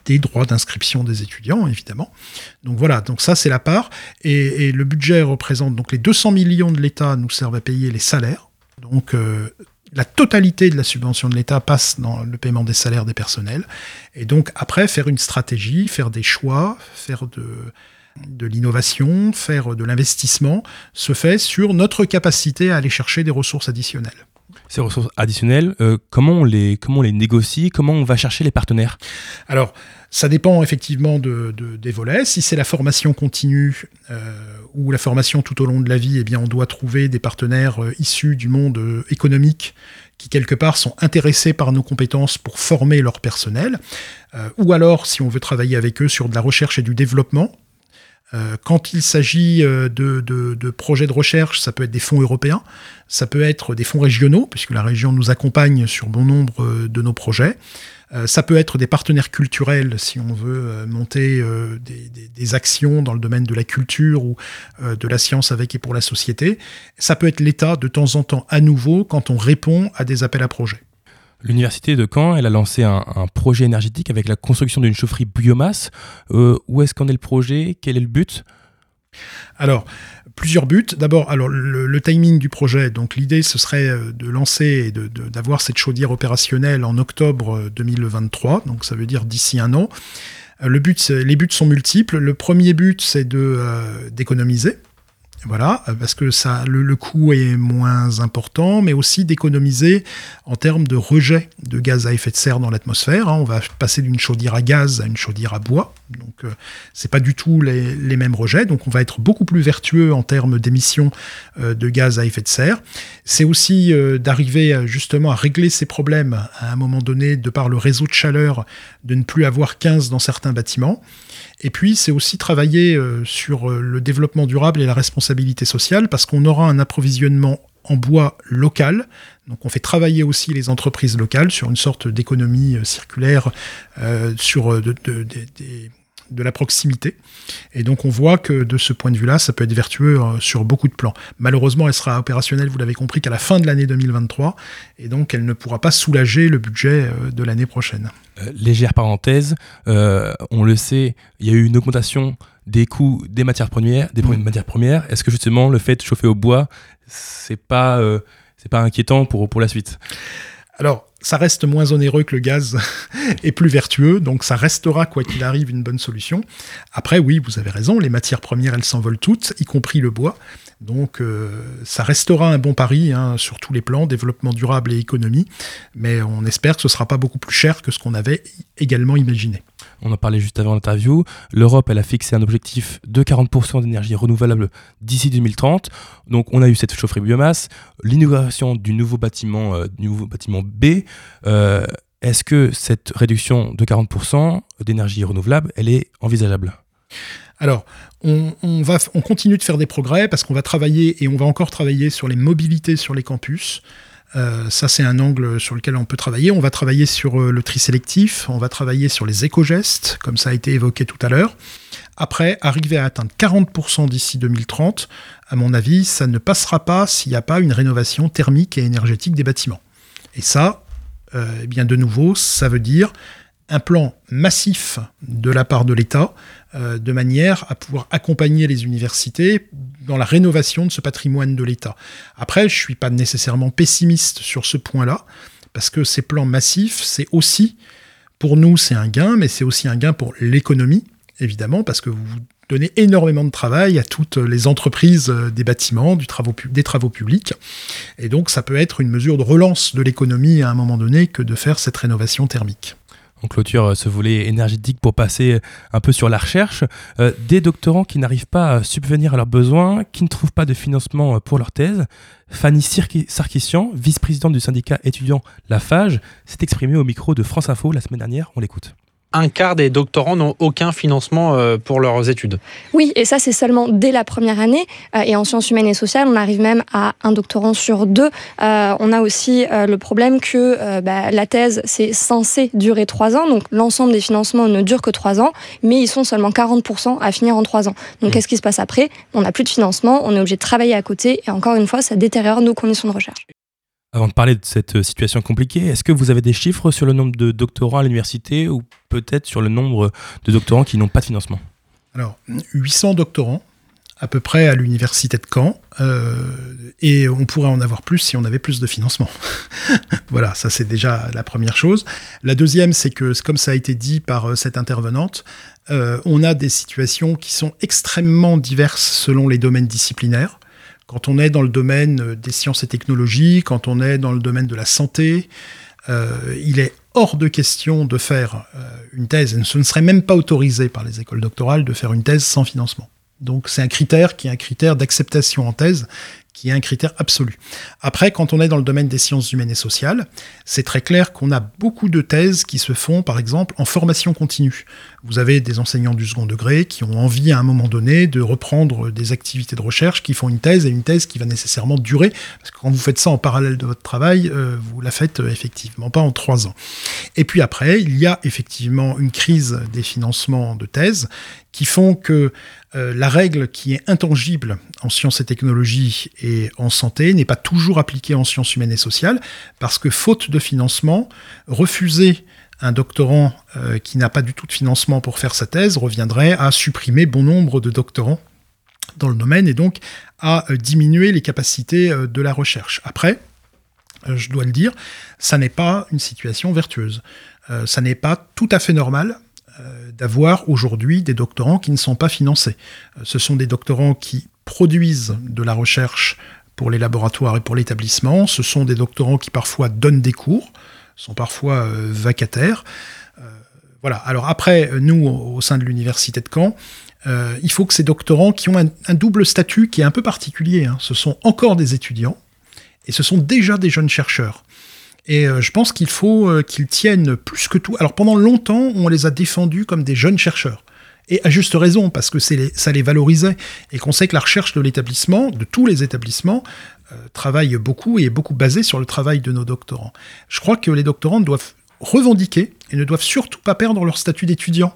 des droits d'inscription des étudiants, évidemment. Donc voilà, donc ça c'est la part. Et, et le budget représente donc les 200 millions de l'État nous servent à payer les salaires. Donc la totalité de la subvention de l'État passe dans le paiement des salaires des personnels. Et donc après, faire une stratégie, faire des choix, faire de, de l'innovation, faire de l'investissement, se fait sur notre capacité à aller chercher des ressources additionnelles. Ces ressources additionnelles, euh, comment, on les, comment on les négocie? Comment on va chercher les partenaires? Alors, ça dépend effectivement de, de- des volets. Si c'est la formation continue euh, ou la formation tout au long de la vie, eh bien, on doit trouver des partenaires euh, issus du monde euh, économique qui, quelque part, sont intéressés par nos compétences pour former leur personnel. Ou alors, si on veut travailler avec eux sur de la recherche et du développement, quand il s'agit de, projets de recherche, ça peut être des fonds européens, ça peut être des fonds régionaux, puisque la région nous accompagne sur bon nombre de nos projets. Euh, ça peut être des partenaires culturels, si on veut euh, monter euh, des, des- des actions dans le domaine de la culture ou de la science avec et pour la société. Ça peut être l'État de temps en temps à nouveau quand on répond à des appels à projets. L'université de Caen, elle a lancé un, un projet énergétique avec la construction d'une chaufferie biomasse. Euh, où est-ce qu'en est le projet? Quel est le but? Alors, plusieurs buts. D'abord, le, timing du projet. Donc, l'idée, ce serait euh, de lancer et d'avoir cette chaudière opérationnelle en octobre euh, 2023. Donc, ça veut dire d'ici un an. Euh, les buts sont multiples. Le premier but, c'est euh, d'économiser. Voilà, euh, parce que ça, le, coût est moins important, mais aussi d'économiser en termes de rejet de gaz à effet de serre dans l'atmosphère. hein. On va passer d'une chaudière à gaz à une chaudière à bois, donc euh, c'est pas du tout les, mêmes rejets. Donc on va être beaucoup plus vertueux en termes d'émissions euh, de gaz à effet de serre. C'est aussi d'arriver justement à régler ces problèmes à un moment donné de par le réseau de chaleur, de ne plus avoir 15 dans certains bâtiments. Et puis, c'est aussi travailler euh, sur euh, le développement durable et la responsabilité sociale, parce qu'on aura un approvisionnement en bois local. Donc, on fait travailler aussi les entreprises locales sur une sorte d'économie euh, circulaire sur de, de- de- des- de la proximité. Et donc, on voit que de ce point de vue-là, ça peut être vertueux euh, sur beaucoup de plans. Malheureusement, elle sera opérationnelle, vous l'avez compris, qu'à la fin de l'année 2023. Et donc, elle ne pourra pas soulager le budget euh, de l'année prochaine. Euh, Légère parenthèse, euh, on le sait, il y a eu une augmentation des coûts des matières premières. Des Mm. matières premières. Est-ce que justement le fait de chauffer au bois, c'est pas, euh, c'est pas inquiétant pour, pour la suite? Alors, ça reste moins onéreux que le gaz (laughs) et plus vertueux, donc ça restera, quoi qu'il arrive, une bonne solution. Après, oui, vous avez raison, les matières premières, elles s'envolent toutes, y compris le bois. Donc, euh, ça restera un bon pari hein, sur tous les plans, développement durable et économie, mais on espère que ce ne sera pas beaucoup plus cher que ce qu'on avait également imaginé. On en parlait juste avant l'interview. L'Europe, a fixé un objectif de 40% d'énergie renouvelable d'ici 2030. Donc, on a eu cette chaufferie biomasse, l'inauguration du nouveau bâtiment, euh, du nouveau bâtiment B. Euh, Est-ce que cette réduction de 40% d'énergie renouvelable, elle est envisageable? Alors, on, va, on continue de faire des progrès parce qu'on va travailler et on va encore travailler sur les mobilités sur les campus. Euh, ça, c'est un angle sur lequel on peut travailler. On va travailler sur euh, le tri sélectif, on va travailler sur les éco-gestes, comme ça a été évoqué tout à l'heure. Après, arriver à atteindre 40% d'ici 2030, à mon avis, ça ne passera pas s'il n'y a pas une rénovation thermique et énergétique des bâtiments. Et ça, euh, eh bien de nouveau, ça veut dire un plan massif de la part de l'État, euh, de manière à pouvoir accompagner les universités dans la rénovation de ce patrimoine de l'État. Après, je ne suis pas nécessairement pessimiste sur ce point-là, parce que ces plans massifs, c'est aussi, pour nous, c'est un gain, mais c'est aussi un gain pour l'économie, évidemment, parce que vous donnez énormément de travail à toutes les entreprises euh, des bâtiments, des travaux publics. Et donc, ça peut être une mesure de relance de l'économie à un moment donné que de faire cette rénovation thermique on clôture euh, ce volet énergétique pour passer un peu sur la recherche. Euh, des doctorants qui n'arrivent pas à subvenir à leurs besoins, qui ne trouvent pas de financement euh, pour leur thèse. Fanny Sarkissian, vice-présidente du syndicat étudiant Lafage, s'est exprimée au micro de France Info la semaine dernière. On l'écoute un quart des doctorants n'ont aucun financement euh, pour leurs études. Oui, et ça c'est seulement dès la première année. Euh, et en sciences humaines et sociales, on arrive même à un doctorant sur deux. Euh, on a aussi le problème que bah, la thèse, c'est censé durer trois ans. Donc l'ensemble des financements ne dure que trois ans, mais ils sont seulement 40% à finir en trois ans. Donc mmh. qu'est-ce qui se passe après? On n'a plus de financement, on est obligé de travailler à côté. Et encore une fois, ça détériore nos conditions de recherche. Avant de parler de cette euh, situation compliquée, est-ce que vous avez des chiffres sur le nombre de doctorants à l'université ou peut-être sur le nombre de doctorants qui n'ont pas de financement? Alors, 800 doctorants à peu près à l'université de Caen, euh, et on pourrait en avoir plus si on avait plus de financement. (laughs) voilà, ça c'est déjà la première chose. La deuxième, c'est que, comme ça a été dit par euh, cette intervenante, on a des situations qui sont extrêmement diverses selon les domaines disciplinaires. Quand on est dans le domaine euh, des sciences et technologies, quand on est dans le domaine de la santé, euh, il est hors de question de faire euh, une thèse, ce ne serait même pas autorisé par les écoles doctorales de faire une thèse sans financement. Donc c'est un critère qui est un critère d'acceptation en thèse qui est un critère absolu. Après, quand on est dans le domaine des sciences humaines et sociales, c'est très clair qu'on a beaucoup de thèses qui se font, par exemple, en formation continue. Vous avez des enseignants du second degré qui ont envie à un moment donné de reprendre des activités de recherche, qui font une thèse, et une thèse qui va nécessairement durer, parce que quand vous faites ça en parallèle de votre travail, euh, vous la faites euh, effectivement pas en trois ans. Et puis après, il y a effectivement une crise des financements de thèses qui font que euh, la règle qui est intangible en sciences et technologies et en santé n'est pas toujours appliquée en sciences humaines et sociales, parce que faute de financement, refuser un doctorant euh, qui n'a pas du tout de financement pour faire sa thèse reviendrait à supprimer bon nombre de doctorants dans le domaine et donc à euh, diminuer les capacités de la recherche. Après, je dois le dire, ça n'est pas une situation vertueuse. ça n'est pas tout à fait normal d'avoir aujourd'hui des doctorants qui ne sont pas financés. Euh, ce sont des doctorants qui produisent de la recherche pour les laboratoires et pour l'établissement. Ce sont des doctorants qui parfois donnent des cours, sont parfois euh, vacataires. voilà. Alors après, nous, au sein de l'université de Caen, il faut que ces doctorants qui ont un, double statut qui est un peu particulier, hein, ce sont encore des étudiants et ce sont déjà des jeunes chercheurs. Et euh, je pense qu'il faut euh, qu'ils tiennent plus que tout. Alors pendant longtemps, on les a défendus comme des jeunes chercheurs. Et à juste raison, parce que ça les valorisait. Et qu'on sait que la recherche de l'établissement, de tous les établissements, euh, travaille beaucoup et est beaucoup basée sur le travail de nos doctorants. Je crois que les doctorants doivent revendiquer et ne doivent surtout pas perdre leur statut d'étudiant.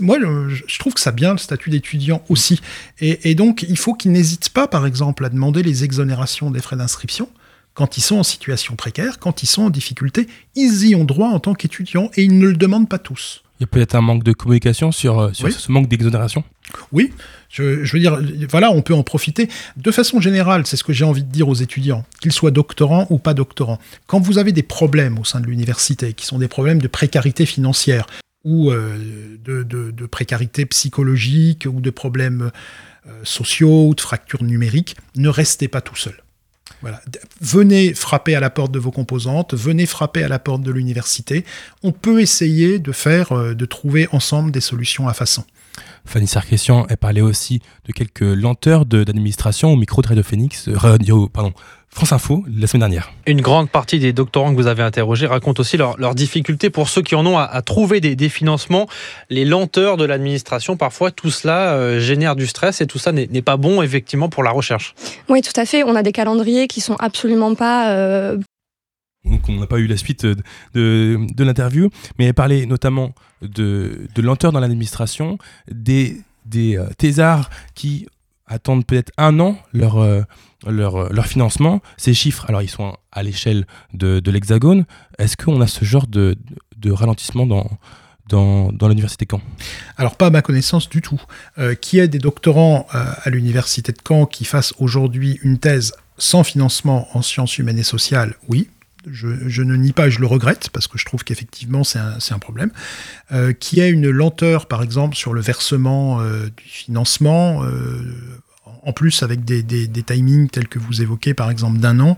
moi, je trouve que ça bien le statut d'étudiant aussi. Et, et, donc, il faut qu'ils n'hésitent pas, par exemple, à demander les exonérations des frais d'inscription quand ils sont en situation précaire, quand ils sont en difficulté, ils y ont droit en tant qu'étudiants et ils ne le demandent pas tous. Il y a peut-être un manque de communication sur, euh, sur Oui. ce manque d'exonération Oui, je, je veux dire, voilà, on peut en profiter. De façon générale, c'est ce que j'ai envie de dire aux étudiants, qu'ils soient doctorants ou pas doctorants. Quand vous avez des problèmes au sein de l'université, qui sont des problèmes de précarité financière, ou euh, de, de- de précarité psychologique, ou de problèmes euh, sociaux, ou de fractures numériques, ne restez pas tout seul. Venez frapper à la porte de vos composantes, venez frapper à la porte de l'université. On peut essayer de faire, euh, de trouver ensemble des solutions à façon. Fanny Sarkessian, elle parlait aussi de quelques lenteurs d'administration au micro de Radio Phoenix, euh, France Info, la semaine dernière. Une grande partie des doctorants que vous avez interrogés racontent aussi leurs difficultés pour ceux qui en ont à, à trouver des, des financements, les lenteurs de l'administration. Parfois, tout cela euh, génère du stress et tout ça n'est n'est pas bon effectivement pour la recherche. Oui, tout à fait. On a des calendriers qui sont absolument pas euh, Donc on n'a pas eu la suite de, de, de l'interview, mais elle parlait notamment de, de lenteur dans l'administration, des, des euh, thésards qui attendent peut-être un an leur, euh, leur, euh, leur financement. Ces chiffres, alors ils sont à l'échelle de, l'Hexagone. Est-ce qu'on a ce genre de, ralentissement dans, dans, dans l'université Caen? Alors pas à ma connaissance du tout. Euh, qui est des doctorants euh, à l'université de Caen qui fassent aujourd'hui une thèse sans financement en sciences humaines et sociales? Oui. Je, ne nie pas, et je le regrette, parce que je trouve qu'effectivement c'est un, problème. Qui ait une lenteur, par exemple, sur le versement du financement, en plus avec des, timings tels que vous évoquez, par exemple, d'un an.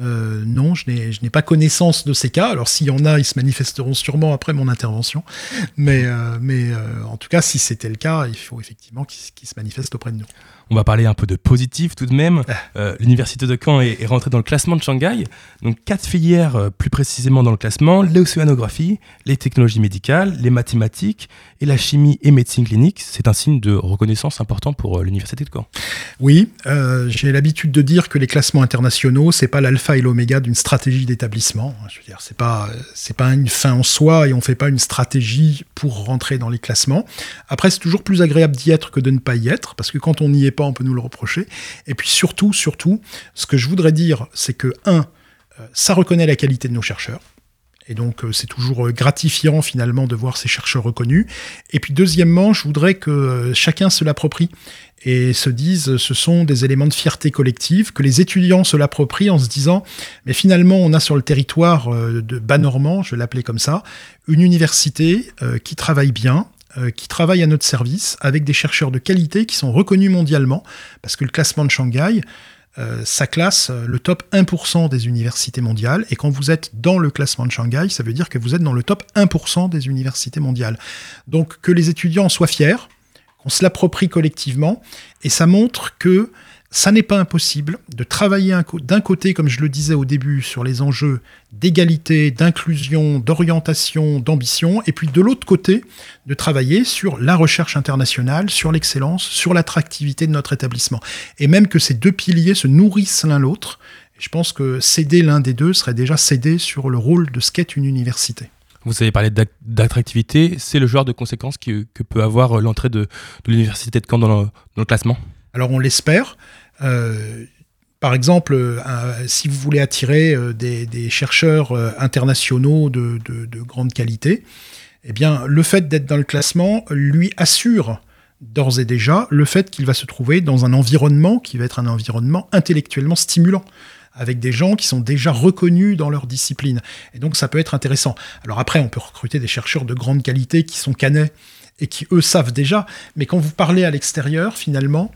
Euh, non, je n'ai pas connaissance de ces cas. Alors s'il y en a, ils se manifesteront sûrement après mon intervention. Mais, euh, mais euh, en tout cas, si c'était le cas, il faut effectivement qu'ils se manifestent auprès de nous. On va parler un peu de positif tout de même. Euh, L'université de Caen est, est rentrée dans le classement de Shanghai. Donc quatre filières euh, plus précisément dans le classement l'océanographie, les technologies médicales, les mathématiques et la chimie et médecine clinique. C'est un signe de reconnaissance important pour euh, l'université de Caen. Oui, j'ai l'habitude de dire que les classements internationaux, c'est pas l'alpha et l'oméga d'une stratégie d'établissement. Je veux dire, c'est pas c'est pas une fin en soi et on fait pas une stratégie pour rentrer dans les classements. Après, c'est toujours plus agréable d'y être que de ne pas y être, parce que quand on n'y est pas, on peut nous le reprocher. Et puis surtout, surtout, ce que je voudrais dire, c'est que un, euh, ça reconnaît la qualité de nos chercheurs. Et donc, euh, c'est toujours euh, gratifiant finalement de voir ces chercheurs reconnus. Et puis, deuxièmement, je voudrais que chacun se l'approprie et se dise ce sont des éléments de fierté collective, que les étudiants se l'approprient en se disant mais finalement, on a sur le territoire de Bas-Normand, je vais l'appeler comme ça, une université qui travaille bien, qui travaille à notre service avec des chercheurs de qualité qui sont reconnus mondialement, parce que le classement de Shanghai, euh, ça classe euh, le top 1% des universités mondiales. Et quand vous êtes dans le classement de Shanghai, ça veut dire que vous êtes dans le top 1% des universités mondiales. Donc que les étudiants en soient fiers, qu'on se l'approprie collectivement, et ça montre que ça n'est pas impossible de travailler d'un côté, comme je le disais au début, sur les enjeux d'égalité, d'inclusion, d'orientation, d'ambition, et puis de l'autre côté, de travailler sur la recherche internationale, sur l'excellence, sur l'attractivité de notre établissement. Et même que ces deux piliers se nourrissent l'un l'autre. Je pense que céder l'un des deux serait déjà céder sur le rôle de ce qu'est une université. Vous avez parlé d'attractivité. C'est le genre de conséquences que, que peut avoir l'entrée de, de l'université de Caen dans le, dans le classement? Alors on l'espère. Euh, par exemple, euh, si vous voulez attirer euh, des, chercheurs internationaux de grande qualité, eh bien, le fait d'être dans le classement lui assure d'ores et déjà le fait qu'il va se trouver dans un environnement qui va être un environnement intellectuellement stimulant avec des gens qui sont déjà reconnus dans leur discipline. Et donc ça peut être intéressant. Alors après, on peut recruter des chercheurs de grande qualité qui sont canets et qui, eux, savent déjà. Mais quand vous parlez à l'extérieur, finalement,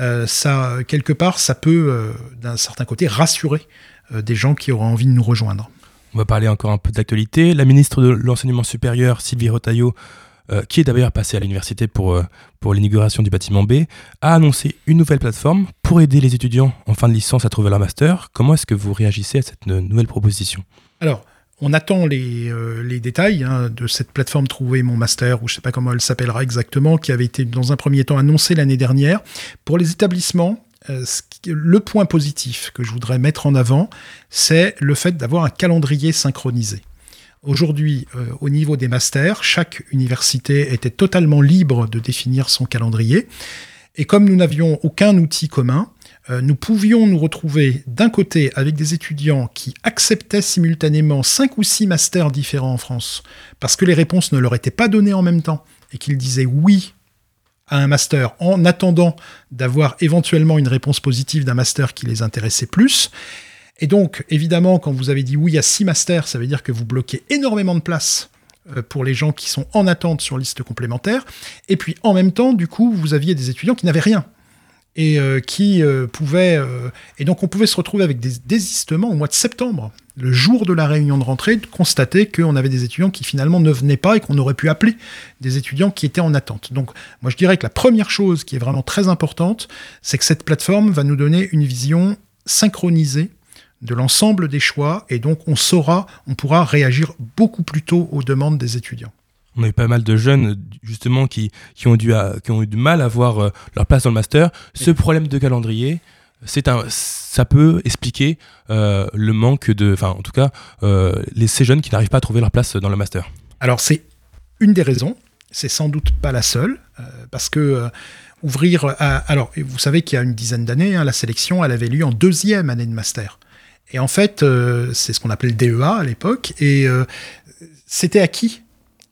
euh, ça, quelque part, ça peut, euh, d'un certain côté, rassurer euh, des gens qui auraient envie de nous rejoindre. On va parler encore un peu d'actualité. La ministre de l'Enseignement supérieur, Sylvie Rotaillot, euh, qui est d'ailleurs passée à l'université pour, pour l'inauguration du bâtiment B, a annoncé une nouvelle plateforme pour aider les étudiants en fin de licence à trouver leur master. Comment est-ce que vous réagissez à cette nouvelle proposition? Alors, on attend les, euh, détails hein, de cette plateforme Trouver mon master, ou je ne sais pas comment elle s'appellera exactement, qui avait été dans un premier temps annoncée l'année dernière. Pour les établissements, euh, le point positif que je voudrais mettre en avant, c'est le fait d'avoir un calendrier synchronisé. Aujourd'hui, euh, au niveau des masters, chaque université était totalement libre de définir son calendrier. Et comme nous n'avions aucun outil commun, euh, nous pouvions nous retrouver d'un côté avec des étudiants qui acceptaient simultanément cinq ou six masters différents en France, parce que les réponses ne leur étaient pas données en même temps, et qu'ils disaient oui à un master en attendant d'avoir éventuellement une réponse positive d'un master qui les intéressait plus. Et donc, évidemment, quand vous avez dit oui à six masters, ça veut dire que vous bloquez énormément de place euh, pour les gens qui sont en attente sur liste complémentaire. Et puis, en même temps, du coup, vous aviez des étudiants qui n'avaient rien et euh, qui euh, pouvaient... et donc, on pouvait se retrouver avec des désistements au mois de septembre, le jour de la réunion de rentrée, de constater qu'on avait des étudiants qui finalement ne venaient pas et qu'on aurait pu appeler des étudiants qui étaient en attente. Donc, moi, je dirais que la première chose qui est vraiment très importante, c'est que cette plateforme va nous donner une vision synchronisée de l'ensemble des choix et donc on saura, on pourra réagir beaucoup plus tôt aux demandes des étudiants. On a eu pas mal de jeunes justement qui, qui, ont, dû qui ont eu du mal à avoir euh, leur place dans le master. Ce problème de calendrier, c'est un, ça peut expliquer euh, le manque de, enfin en tout cas, euh, les, ces jeunes qui n'arrivent pas à trouver leur place dans le master. Alors c'est une des raisons, c'est sans doute pas la seule, parce que ouvrir, à, alors vous savez qu'il y a une dizaine d'années, hein, la sélection, elle avait lieu en deuxième année de master. Et en fait, c'est ce qu'on appelait le DEA à l'époque, et c'était acquis.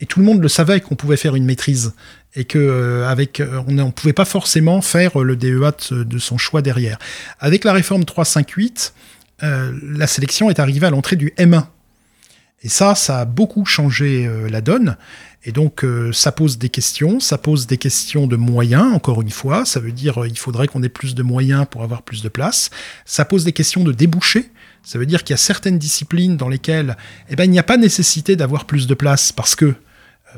Et tout le monde le savait qu'on pouvait faire une maîtrise et que euh, avec on ne pouvait pas forcément faire le DEA de, son choix derrière. Avec la réforme 358, la sélection est arrivée à l'entrée du M1. Et ça, ça a beaucoup changé la donne. Et donc, ça pose des questions, ça pose des questions de moyens, encore une fois. Ça veut dire il faudrait qu'on ait plus de moyens pour avoir plus de place. Ça pose des questions de débouchés. Ça veut dire qu'il y a certaines disciplines dans lesquelles eh ben, il n'y a pas nécessité d'avoir plus de place parce que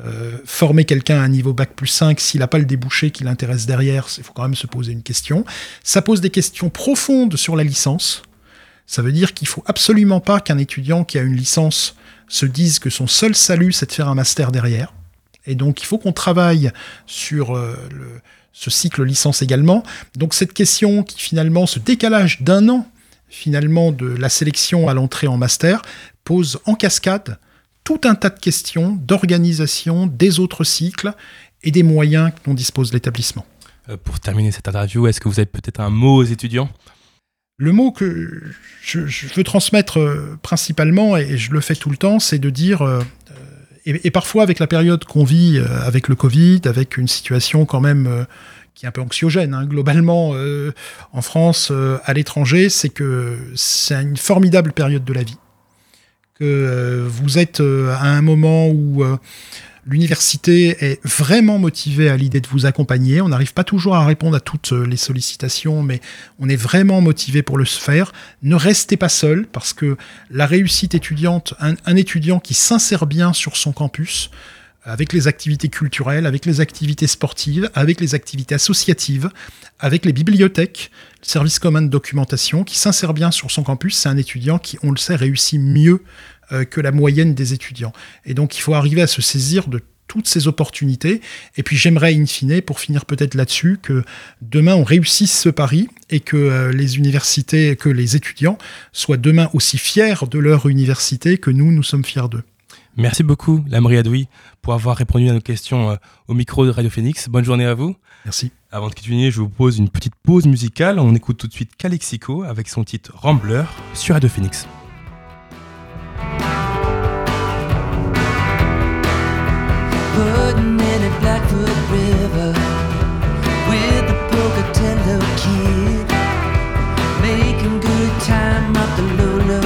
euh, former quelqu'un à un niveau bac plus 5, s'il n'a pas le débouché qui l'intéresse derrière, il faut quand même se poser une question. Ça pose des questions profondes sur la licence. Ça veut dire qu'il faut absolument pas qu'un étudiant qui a une licence se dise que son seul salut, c'est de faire un master derrière. Et donc, il faut qu'on travaille sur euh, ce cycle licence également. Donc, cette question qui finalement, ce décalage d'un an finalement de la sélection à l'entrée en master pose en cascade tout un tas de questions d'organisation des autres cycles et des moyens dont dispose l'établissement. Euh, pour terminer cette interview, est-ce que vous avez peut-être un mot aux étudiants? Le mot que je, veux transmettre euh, principalement, et je le fais tout le temps, c'est de dire, euh, et, parfois avec la période qu'on vit, avec le Covid, avec une situation quand même qui est un peu anxiogène hein, globalement euh, en France, euh, à l'étranger, c'est que c'est une formidable période de la vie. Que euh, vous êtes à un moment où l'université est vraiment motivée à l'idée de vous accompagner. On n'arrive pas toujours à répondre à toutes les sollicitations, mais on est vraiment motivé pour le faire. Ne restez pas seul, parce que la réussite étudiante, un étudiant qui s'insère bien sur son campus, avec les activités culturelles, avec les activités sportives, avec les activités associatives, avec les bibliothèques, le service commun de documentation, qui s'insère bien sur son campus. C'est un étudiant qui, on le sait, réussit mieux euh, que la moyenne des étudiants. Et donc, il faut arriver à se saisir de toutes ces opportunités. Et puis j'aimerais, in fine, pour finir peut-être là-dessus, que demain on réussisse ce pari et que euh, les universités, que les étudiants soient demain aussi fiers de leur université que nous, nous sommes fiers d'eux. Merci beaucoup, Lamri Adoui, pour avoir répondu à nos questions euh, au micro de Radio Phoenix. Bonne journée à vous. Merci. Avant de continuer, je vous pose une petite pause musicale. On écoute tout de suite Calexico avec son titre Rambler sur Radio Phoenix. time the low,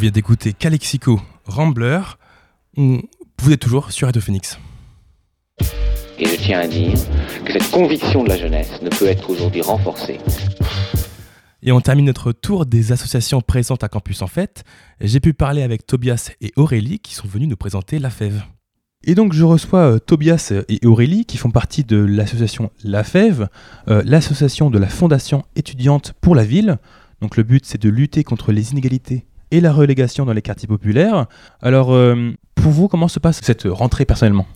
vient d'écouter Calexico Rambler. On- Vous êtes toujours sur Radio Phoenix. Et je tiens à dire que cette conviction de la jeunesse ne peut être aujourd'hui renforcée. Et on termine notre tour des associations présentes à Campus en Fête. J'ai pu parler avec Tobias et Aurélie qui sont venus nous présenter la Fève. Et donc je reçois euh, Tobias et Aurélie qui font partie de l'association La Fève, euh, l'association de la Fondation étudiante pour la ville. Donc le but c'est de lutter contre les inégalités et la relégation dans les quartiers populaires. Alors euh, pour vous, comment se passe cette rentrée personnellement?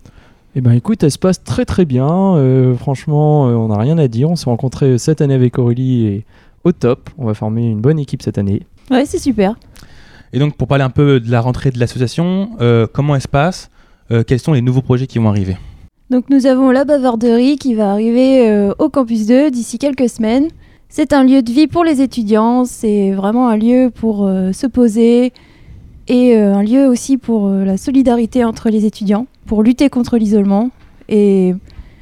Eh ben écoute, elle se passe très très bien. Euh, franchement, euh, on n'a rien à dire. On s'est rencontrés cette année avec Aurélie et au top. On va former une bonne équipe cette année. Ouais, c'est super. Et donc pour parler un peu de la rentrée de l'association, euh, comment elle se passe? Euh, Quels sont les nouveaux projets qui vont arriver? Donc nous avons la bavarderie qui va arriver euh, au campus 2 d'ici quelques semaines. C'est un lieu de vie pour les étudiants, c'est vraiment un lieu pour euh, se poser et euh, un lieu aussi pour euh, la solidarité entre les étudiants, pour lutter contre l'isolement. Et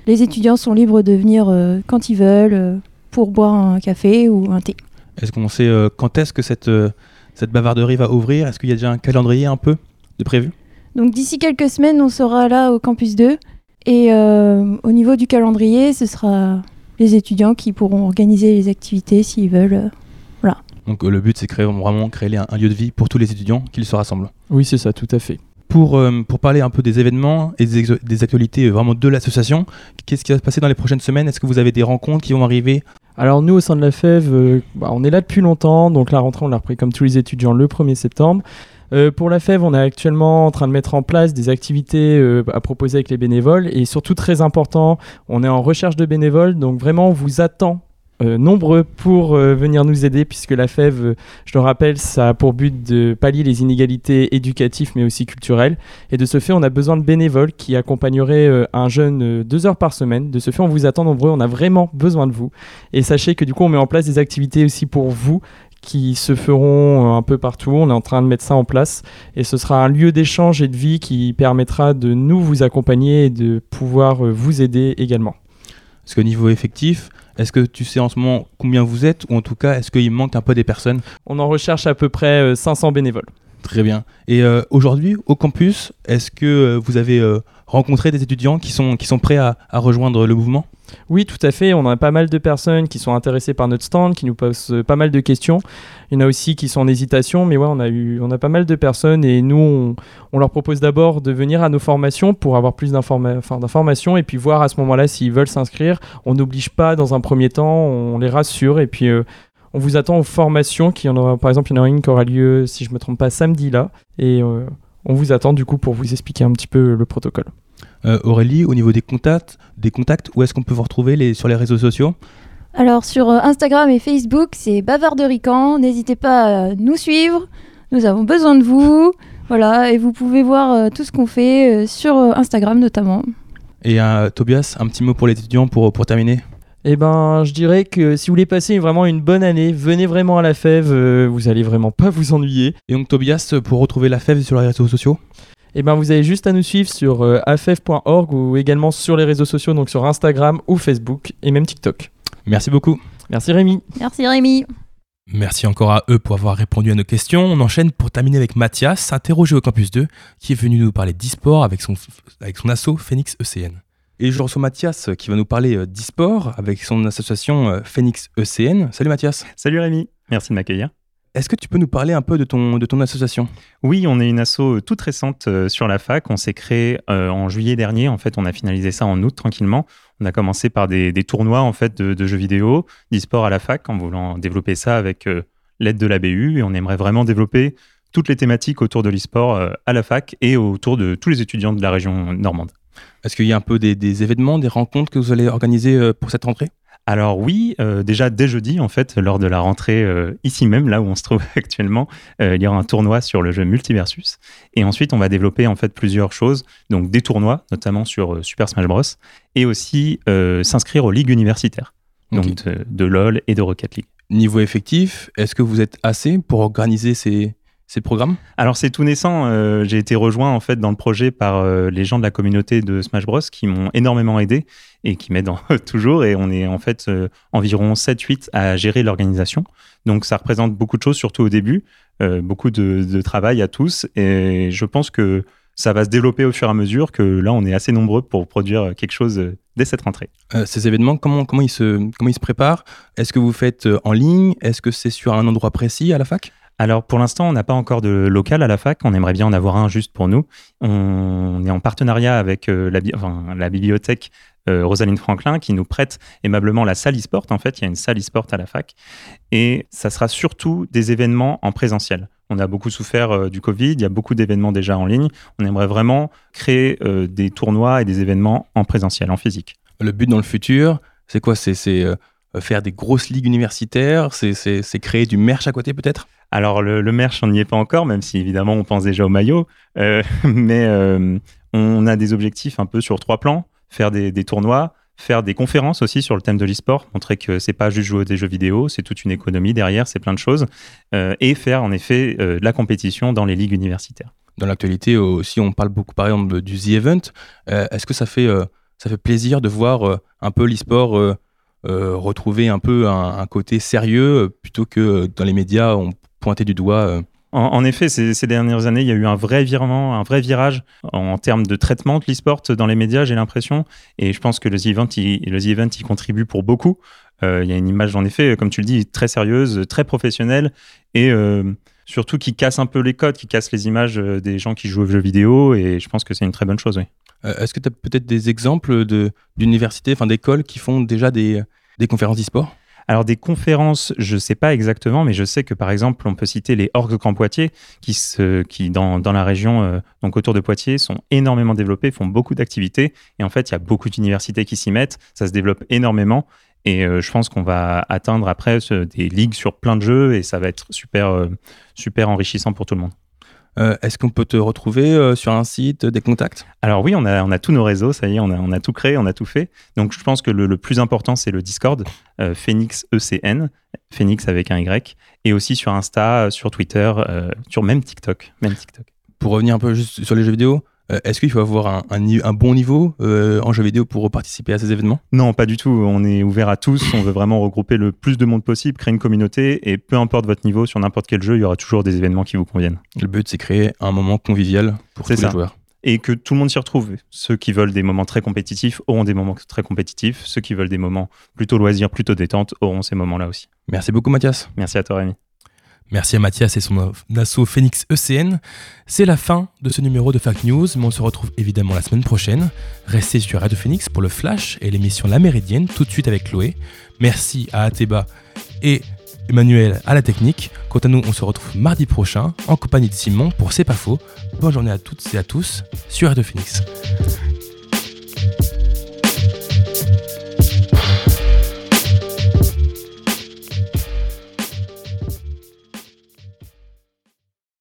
les étudiants sont libres de venir quand ils veulent pour boire un café ou un thé. Est-ce qu'on sait quand est-ce que cette, cette bavarderie va ouvrir? Est-ce qu'il y a déjà un calendrier un peu de prévu? Donc d'ici quelques semaines, on sera là au campus 2. Et au niveau du calendrier, ce sera les étudiants qui pourront organiser les activités s'ils veulent. euh, voilà. Donc euh, le but c'est créer vraiment créer un, un lieu de vie pour tous les étudiants qu'ils se rassemblent. Oui, c'est ça, tout à fait. Pour, euh, pour parler un peu des événements et des, actualités euh, vraiment de l'association, qu'est-ce qui va se passer dans les prochaines semaines? Est-ce que vous avez des rencontres qui vont arriver? Alors nous, au sein de la FEV, euh, bah, on est là depuis longtemps, donc la rentrée, on l'a repris comme tous les étudiants le 1er septembre. Euh, pour la FEV, on est actuellement en train de mettre en place des activités euh, à proposer avec les bénévoles et surtout très important, on est en recherche de bénévoles, donc vraiment on vous attend euh, nombreux pour venir nous aider puisque la FEV, je le rappelle, ça a pour but de pallier les inégalités éducatives mais aussi culturelles. Et de ce fait, on a besoin de bénévoles qui accompagneraient un jeune deux heures par semaine. De ce fait, on vous attend nombreux, on a vraiment besoin de vous. Et sachez que du coup, on met en place des activités aussi pour vous qui se feront euh, un peu partout. On est en train de mettre ça en place et ce sera un lieu d'échange et de vie qui permettra de nous vous accompagner et de pouvoir euh, vous aider également. Parce qu'au niveau effectif, est-ce que tu sais en ce moment combien vous êtes ou en tout cas est-ce qu'il manque un peu des personnes? On en recherche à peu près euh, 500 bénévoles. Très bien. Et euh, aujourd'hui, au campus, est-ce que euh, vous avez euh, rencontré des étudiants qui sont, qui sont prêts à, à rejoindre le mouvement? Oui, tout à fait. On a pas mal de personnes qui sont intéressées par notre stand, qui nous posent euh, pas mal de questions. Il y en a aussi qui sont en hésitation, mais ouais, on a eu, on a pas mal de personnes et nous, on, leur propose d'abord de venir à nos formations pour avoir plus d'informations et puis voir à ce moment-là s'ils veulent s'inscrire. On n'oblige pas dans un premier temps, on les rassure et puis euh, on vous attend aux formations. Qui en par exemple, il y en aura une qui aura lieu, si je me trompe pas, samedi là, et euh, on vous attend du coup pour vous expliquer un petit peu le protocole. Euh, Aurélie, au niveau des contacts, des contacts, où est-ce qu'on peut vous retrouver les, sur les réseaux sociaux? Alors sur euh, Instagram et Facebook, c'est Bavarderican. N'hésitez pas à nous suivre. Nous avons besoin de vous. Voilà, et vous pouvez voir euh, tout ce qu'on fait euh, sur Instagram notamment. Et euh, Tobias, un petit mot pour les étudiants pour, pour terminer? Eh ben, je dirais que si vous voulez passer vraiment une bonne année, venez vraiment à la fève, euh, vous allez vraiment pas vous ennuyer. Et donc Tobias, pour retrouver la fève sur les réseaux sociaux Eh ben, vous avez juste à nous suivre sur euh, afev.org ou également sur les réseaux sociaux, donc sur Instagram ou Facebook et même TikTok. Merci beaucoup. Merci Rémi. Merci Rémi. Merci encore à eux pour avoir répondu à nos questions. On enchaîne pour terminer avec Mathias, interrogé au campus 2, qui est venu nous parler d'e-sport avec son, avec son asso Phoenix ECN. Et je reçois Mathias qui va nous parler euh, d'e-sport avec son association euh, Phoenix ECN. Salut Mathias. Salut Rémi, merci de m'accueillir. Est-ce que tu peux nous parler un peu de ton, de ton association? Oui, on est une asso euh, toute récente euh, sur la fac. On s'est créé euh, en juillet dernier. En fait, on a finalisé ça en août tranquillement. On a commencé par des, des tournois en fait de, de jeux vidéo, d'e-sport à la fac, en voulant développer ça avec euh, l'aide de la BU. Et on aimerait vraiment développer toutes les thématiques autour de l'e-sport euh, à la fac et autour de tous les étudiants de la région normande. Est-ce qu'il y a un peu des, des événements, des rencontres que vous allez organiser euh, pour cette rentrée? Alors oui, euh, déjà dès jeudi, en fait, lors de la rentrée euh, ici même, là où on se trouve (laughs) actuellement, euh, il y aura un tournoi sur le jeu Multiversus. Et ensuite, on va développer en fait plusieurs choses, donc des tournois, notamment sur Super Smash Bros, et aussi s'inscrire aux ligues universitaires, donc de, de LoL et de Rocket League. Niveau effectif, est-ce que vous êtes assez pour organiser ces, ces programmes Alors c'est tout naissant. euh, J'ai été rejoint en fait dans le projet par euh, les gens de la communauté de Smash Bros qui m'ont énormément aidé et qui m'aident en- (laughs) toujours. Et on est en fait euh, environ 7-8 à gérer l'organisation. Donc ça représente beaucoup de choses, surtout au début, beaucoup de, de travail à tous. Et je pense que ça va se développer au fur et à mesure. Que là on est assez nombreux pour produire quelque chose dès cette rentrée. Euh, Ces événements, comment, comment, ils se, comment ils se préparent? Est-ce que vous faites en ligne? Est-ce que c'est sur un endroit précis à la fac? Alors pour l'instant, on n'a pas encore de local à la fac. On aimerait bien en avoir un juste pour nous. On est en partenariat avec euh, la, bibliothèque euh, Rosaline Franklin qui nous prête aimablement la salle e-sport. En fait, il y a une salle e-sport à la fac. Et ça sera surtout des événements en présentiel. On a beaucoup souffert euh, du Covid, il y a beaucoup d'événements déjà en ligne. On aimerait vraiment créer des tournois et des événements en présentiel, en physique. Le but dans le futur, c'est quoi? C'est faire des grosses ligues universitaires? C'est créer du merch à côté peut-être? Alors, le, merch, on n'y est pas encore, même si évidemment on pense déjà au maillot. Euh, (laughs) mais euh, on a des objectifs un peu sur trois plans faire des, tournois, faire des conférences aussi sur le thème de l'e-sport, montrer que c'est pas juste jouer des jeux vidéo, c'est toute une économie derrière, c'est plein de choses. Euh, et faire en effet de la compétition dans les ligues universitaires. Dans l'actualité aussi, on parle beaucoup par exemple du The Event. Est-ce que ça fait, ça fait plaisir de voir un peu l'e-sport retrouver un peu un, un côté sérieux plutôt que dans les médias on pointait du doigt euh, En, en effet, ces, ces dernières années, il y a eu un vrai virement, un vrai virage en, termes de traitement de l'e-sport dans les médias, j'ai l'impression. Et je pense que le The Event, il, le The Event, il contribue pour beaucoup. Euh, il y a une image, en effet, comme tu le dis, très sérieuse, très professionnelle et euh, surtout qui casse un peu les codes, qui casse les images des gens qui jouent aux jeux vidéo. Et je pense que c'est une très bonne chose, oui. Euh, Est-ce que tu as peut-être des exemples de- d'universités, enfin d'écoles qui font déjà des, des conférences d'e-sport? Alors des conférences, je ne sais pas exactement, mais je sais que par exemple, on peut citer les Orgues Camp Poitiers, qui, dans, la région, euh, donc autour de Poitiers, sont énormément développés, font beaucoup d'activités. Et en fait, il y a beaucoup d'universités qui s'y mettent, ça se développe énormément. Et euh, je pense qu'on va atteindre après des ligues sur plein de jeux et ça va être super, euh, super enrichissant pour tout le monde. Euh, Est-ce qu'on peut te retrouver euh, sur un site, des contacts? Alors oui, on a, on a tous nos réseaux, ça y est, on a, on a tout créé, on a tout fait. Donc je pense que le, le plus important, c'est le Discord, euh, Phoenix ECN, Phoenix avec un Y, et aussi sur Insta, sur Twitter, euh, sur même TikTok, même TikTok. Pour revenir un peu juste sur les jeux vidéo, est-ce qu'il faut avoir un, un ni- un bon niveau euh, en jeux vidéo pour participer à ces événements? Non, pas du tout. On est ouvert à tous. On veut vraiment regrouper le plus de monde possible, créer une communauté, et peu importe votre niveau, sur n'importe quel jeu, il y aura toujours des événements qui vous conviennent. Le but, c'est créer un moment convivial pour tous les joueurs. Et que tout le monde s'y retrouve. Ceux qui veulent des moments très compétitifs auront des moments très compétitifs. Ceux qui veulent des moments plutôt loisirs, plutôt détente, auront ces moments-là aussi. Merci beaucoup Mathias. Merci à toi Rémi. Merci à Mathias et son asso Phoenix ECN. C'est la fin de ce numéro de Fact News, mais on se retrouve évidemment la semaine prochaine. Restez sur Radio Phoenix pour le Flash et l'émission La Méridienne, tout de suite avec Chloé. Merci à Ateba et Emmanuel à la technique. Quant à nous, on se retrouve mardi prochain en compagnie de Simon pour C'est pas faux. Bonne journée à toutes et à tous sur Radio Phoenix.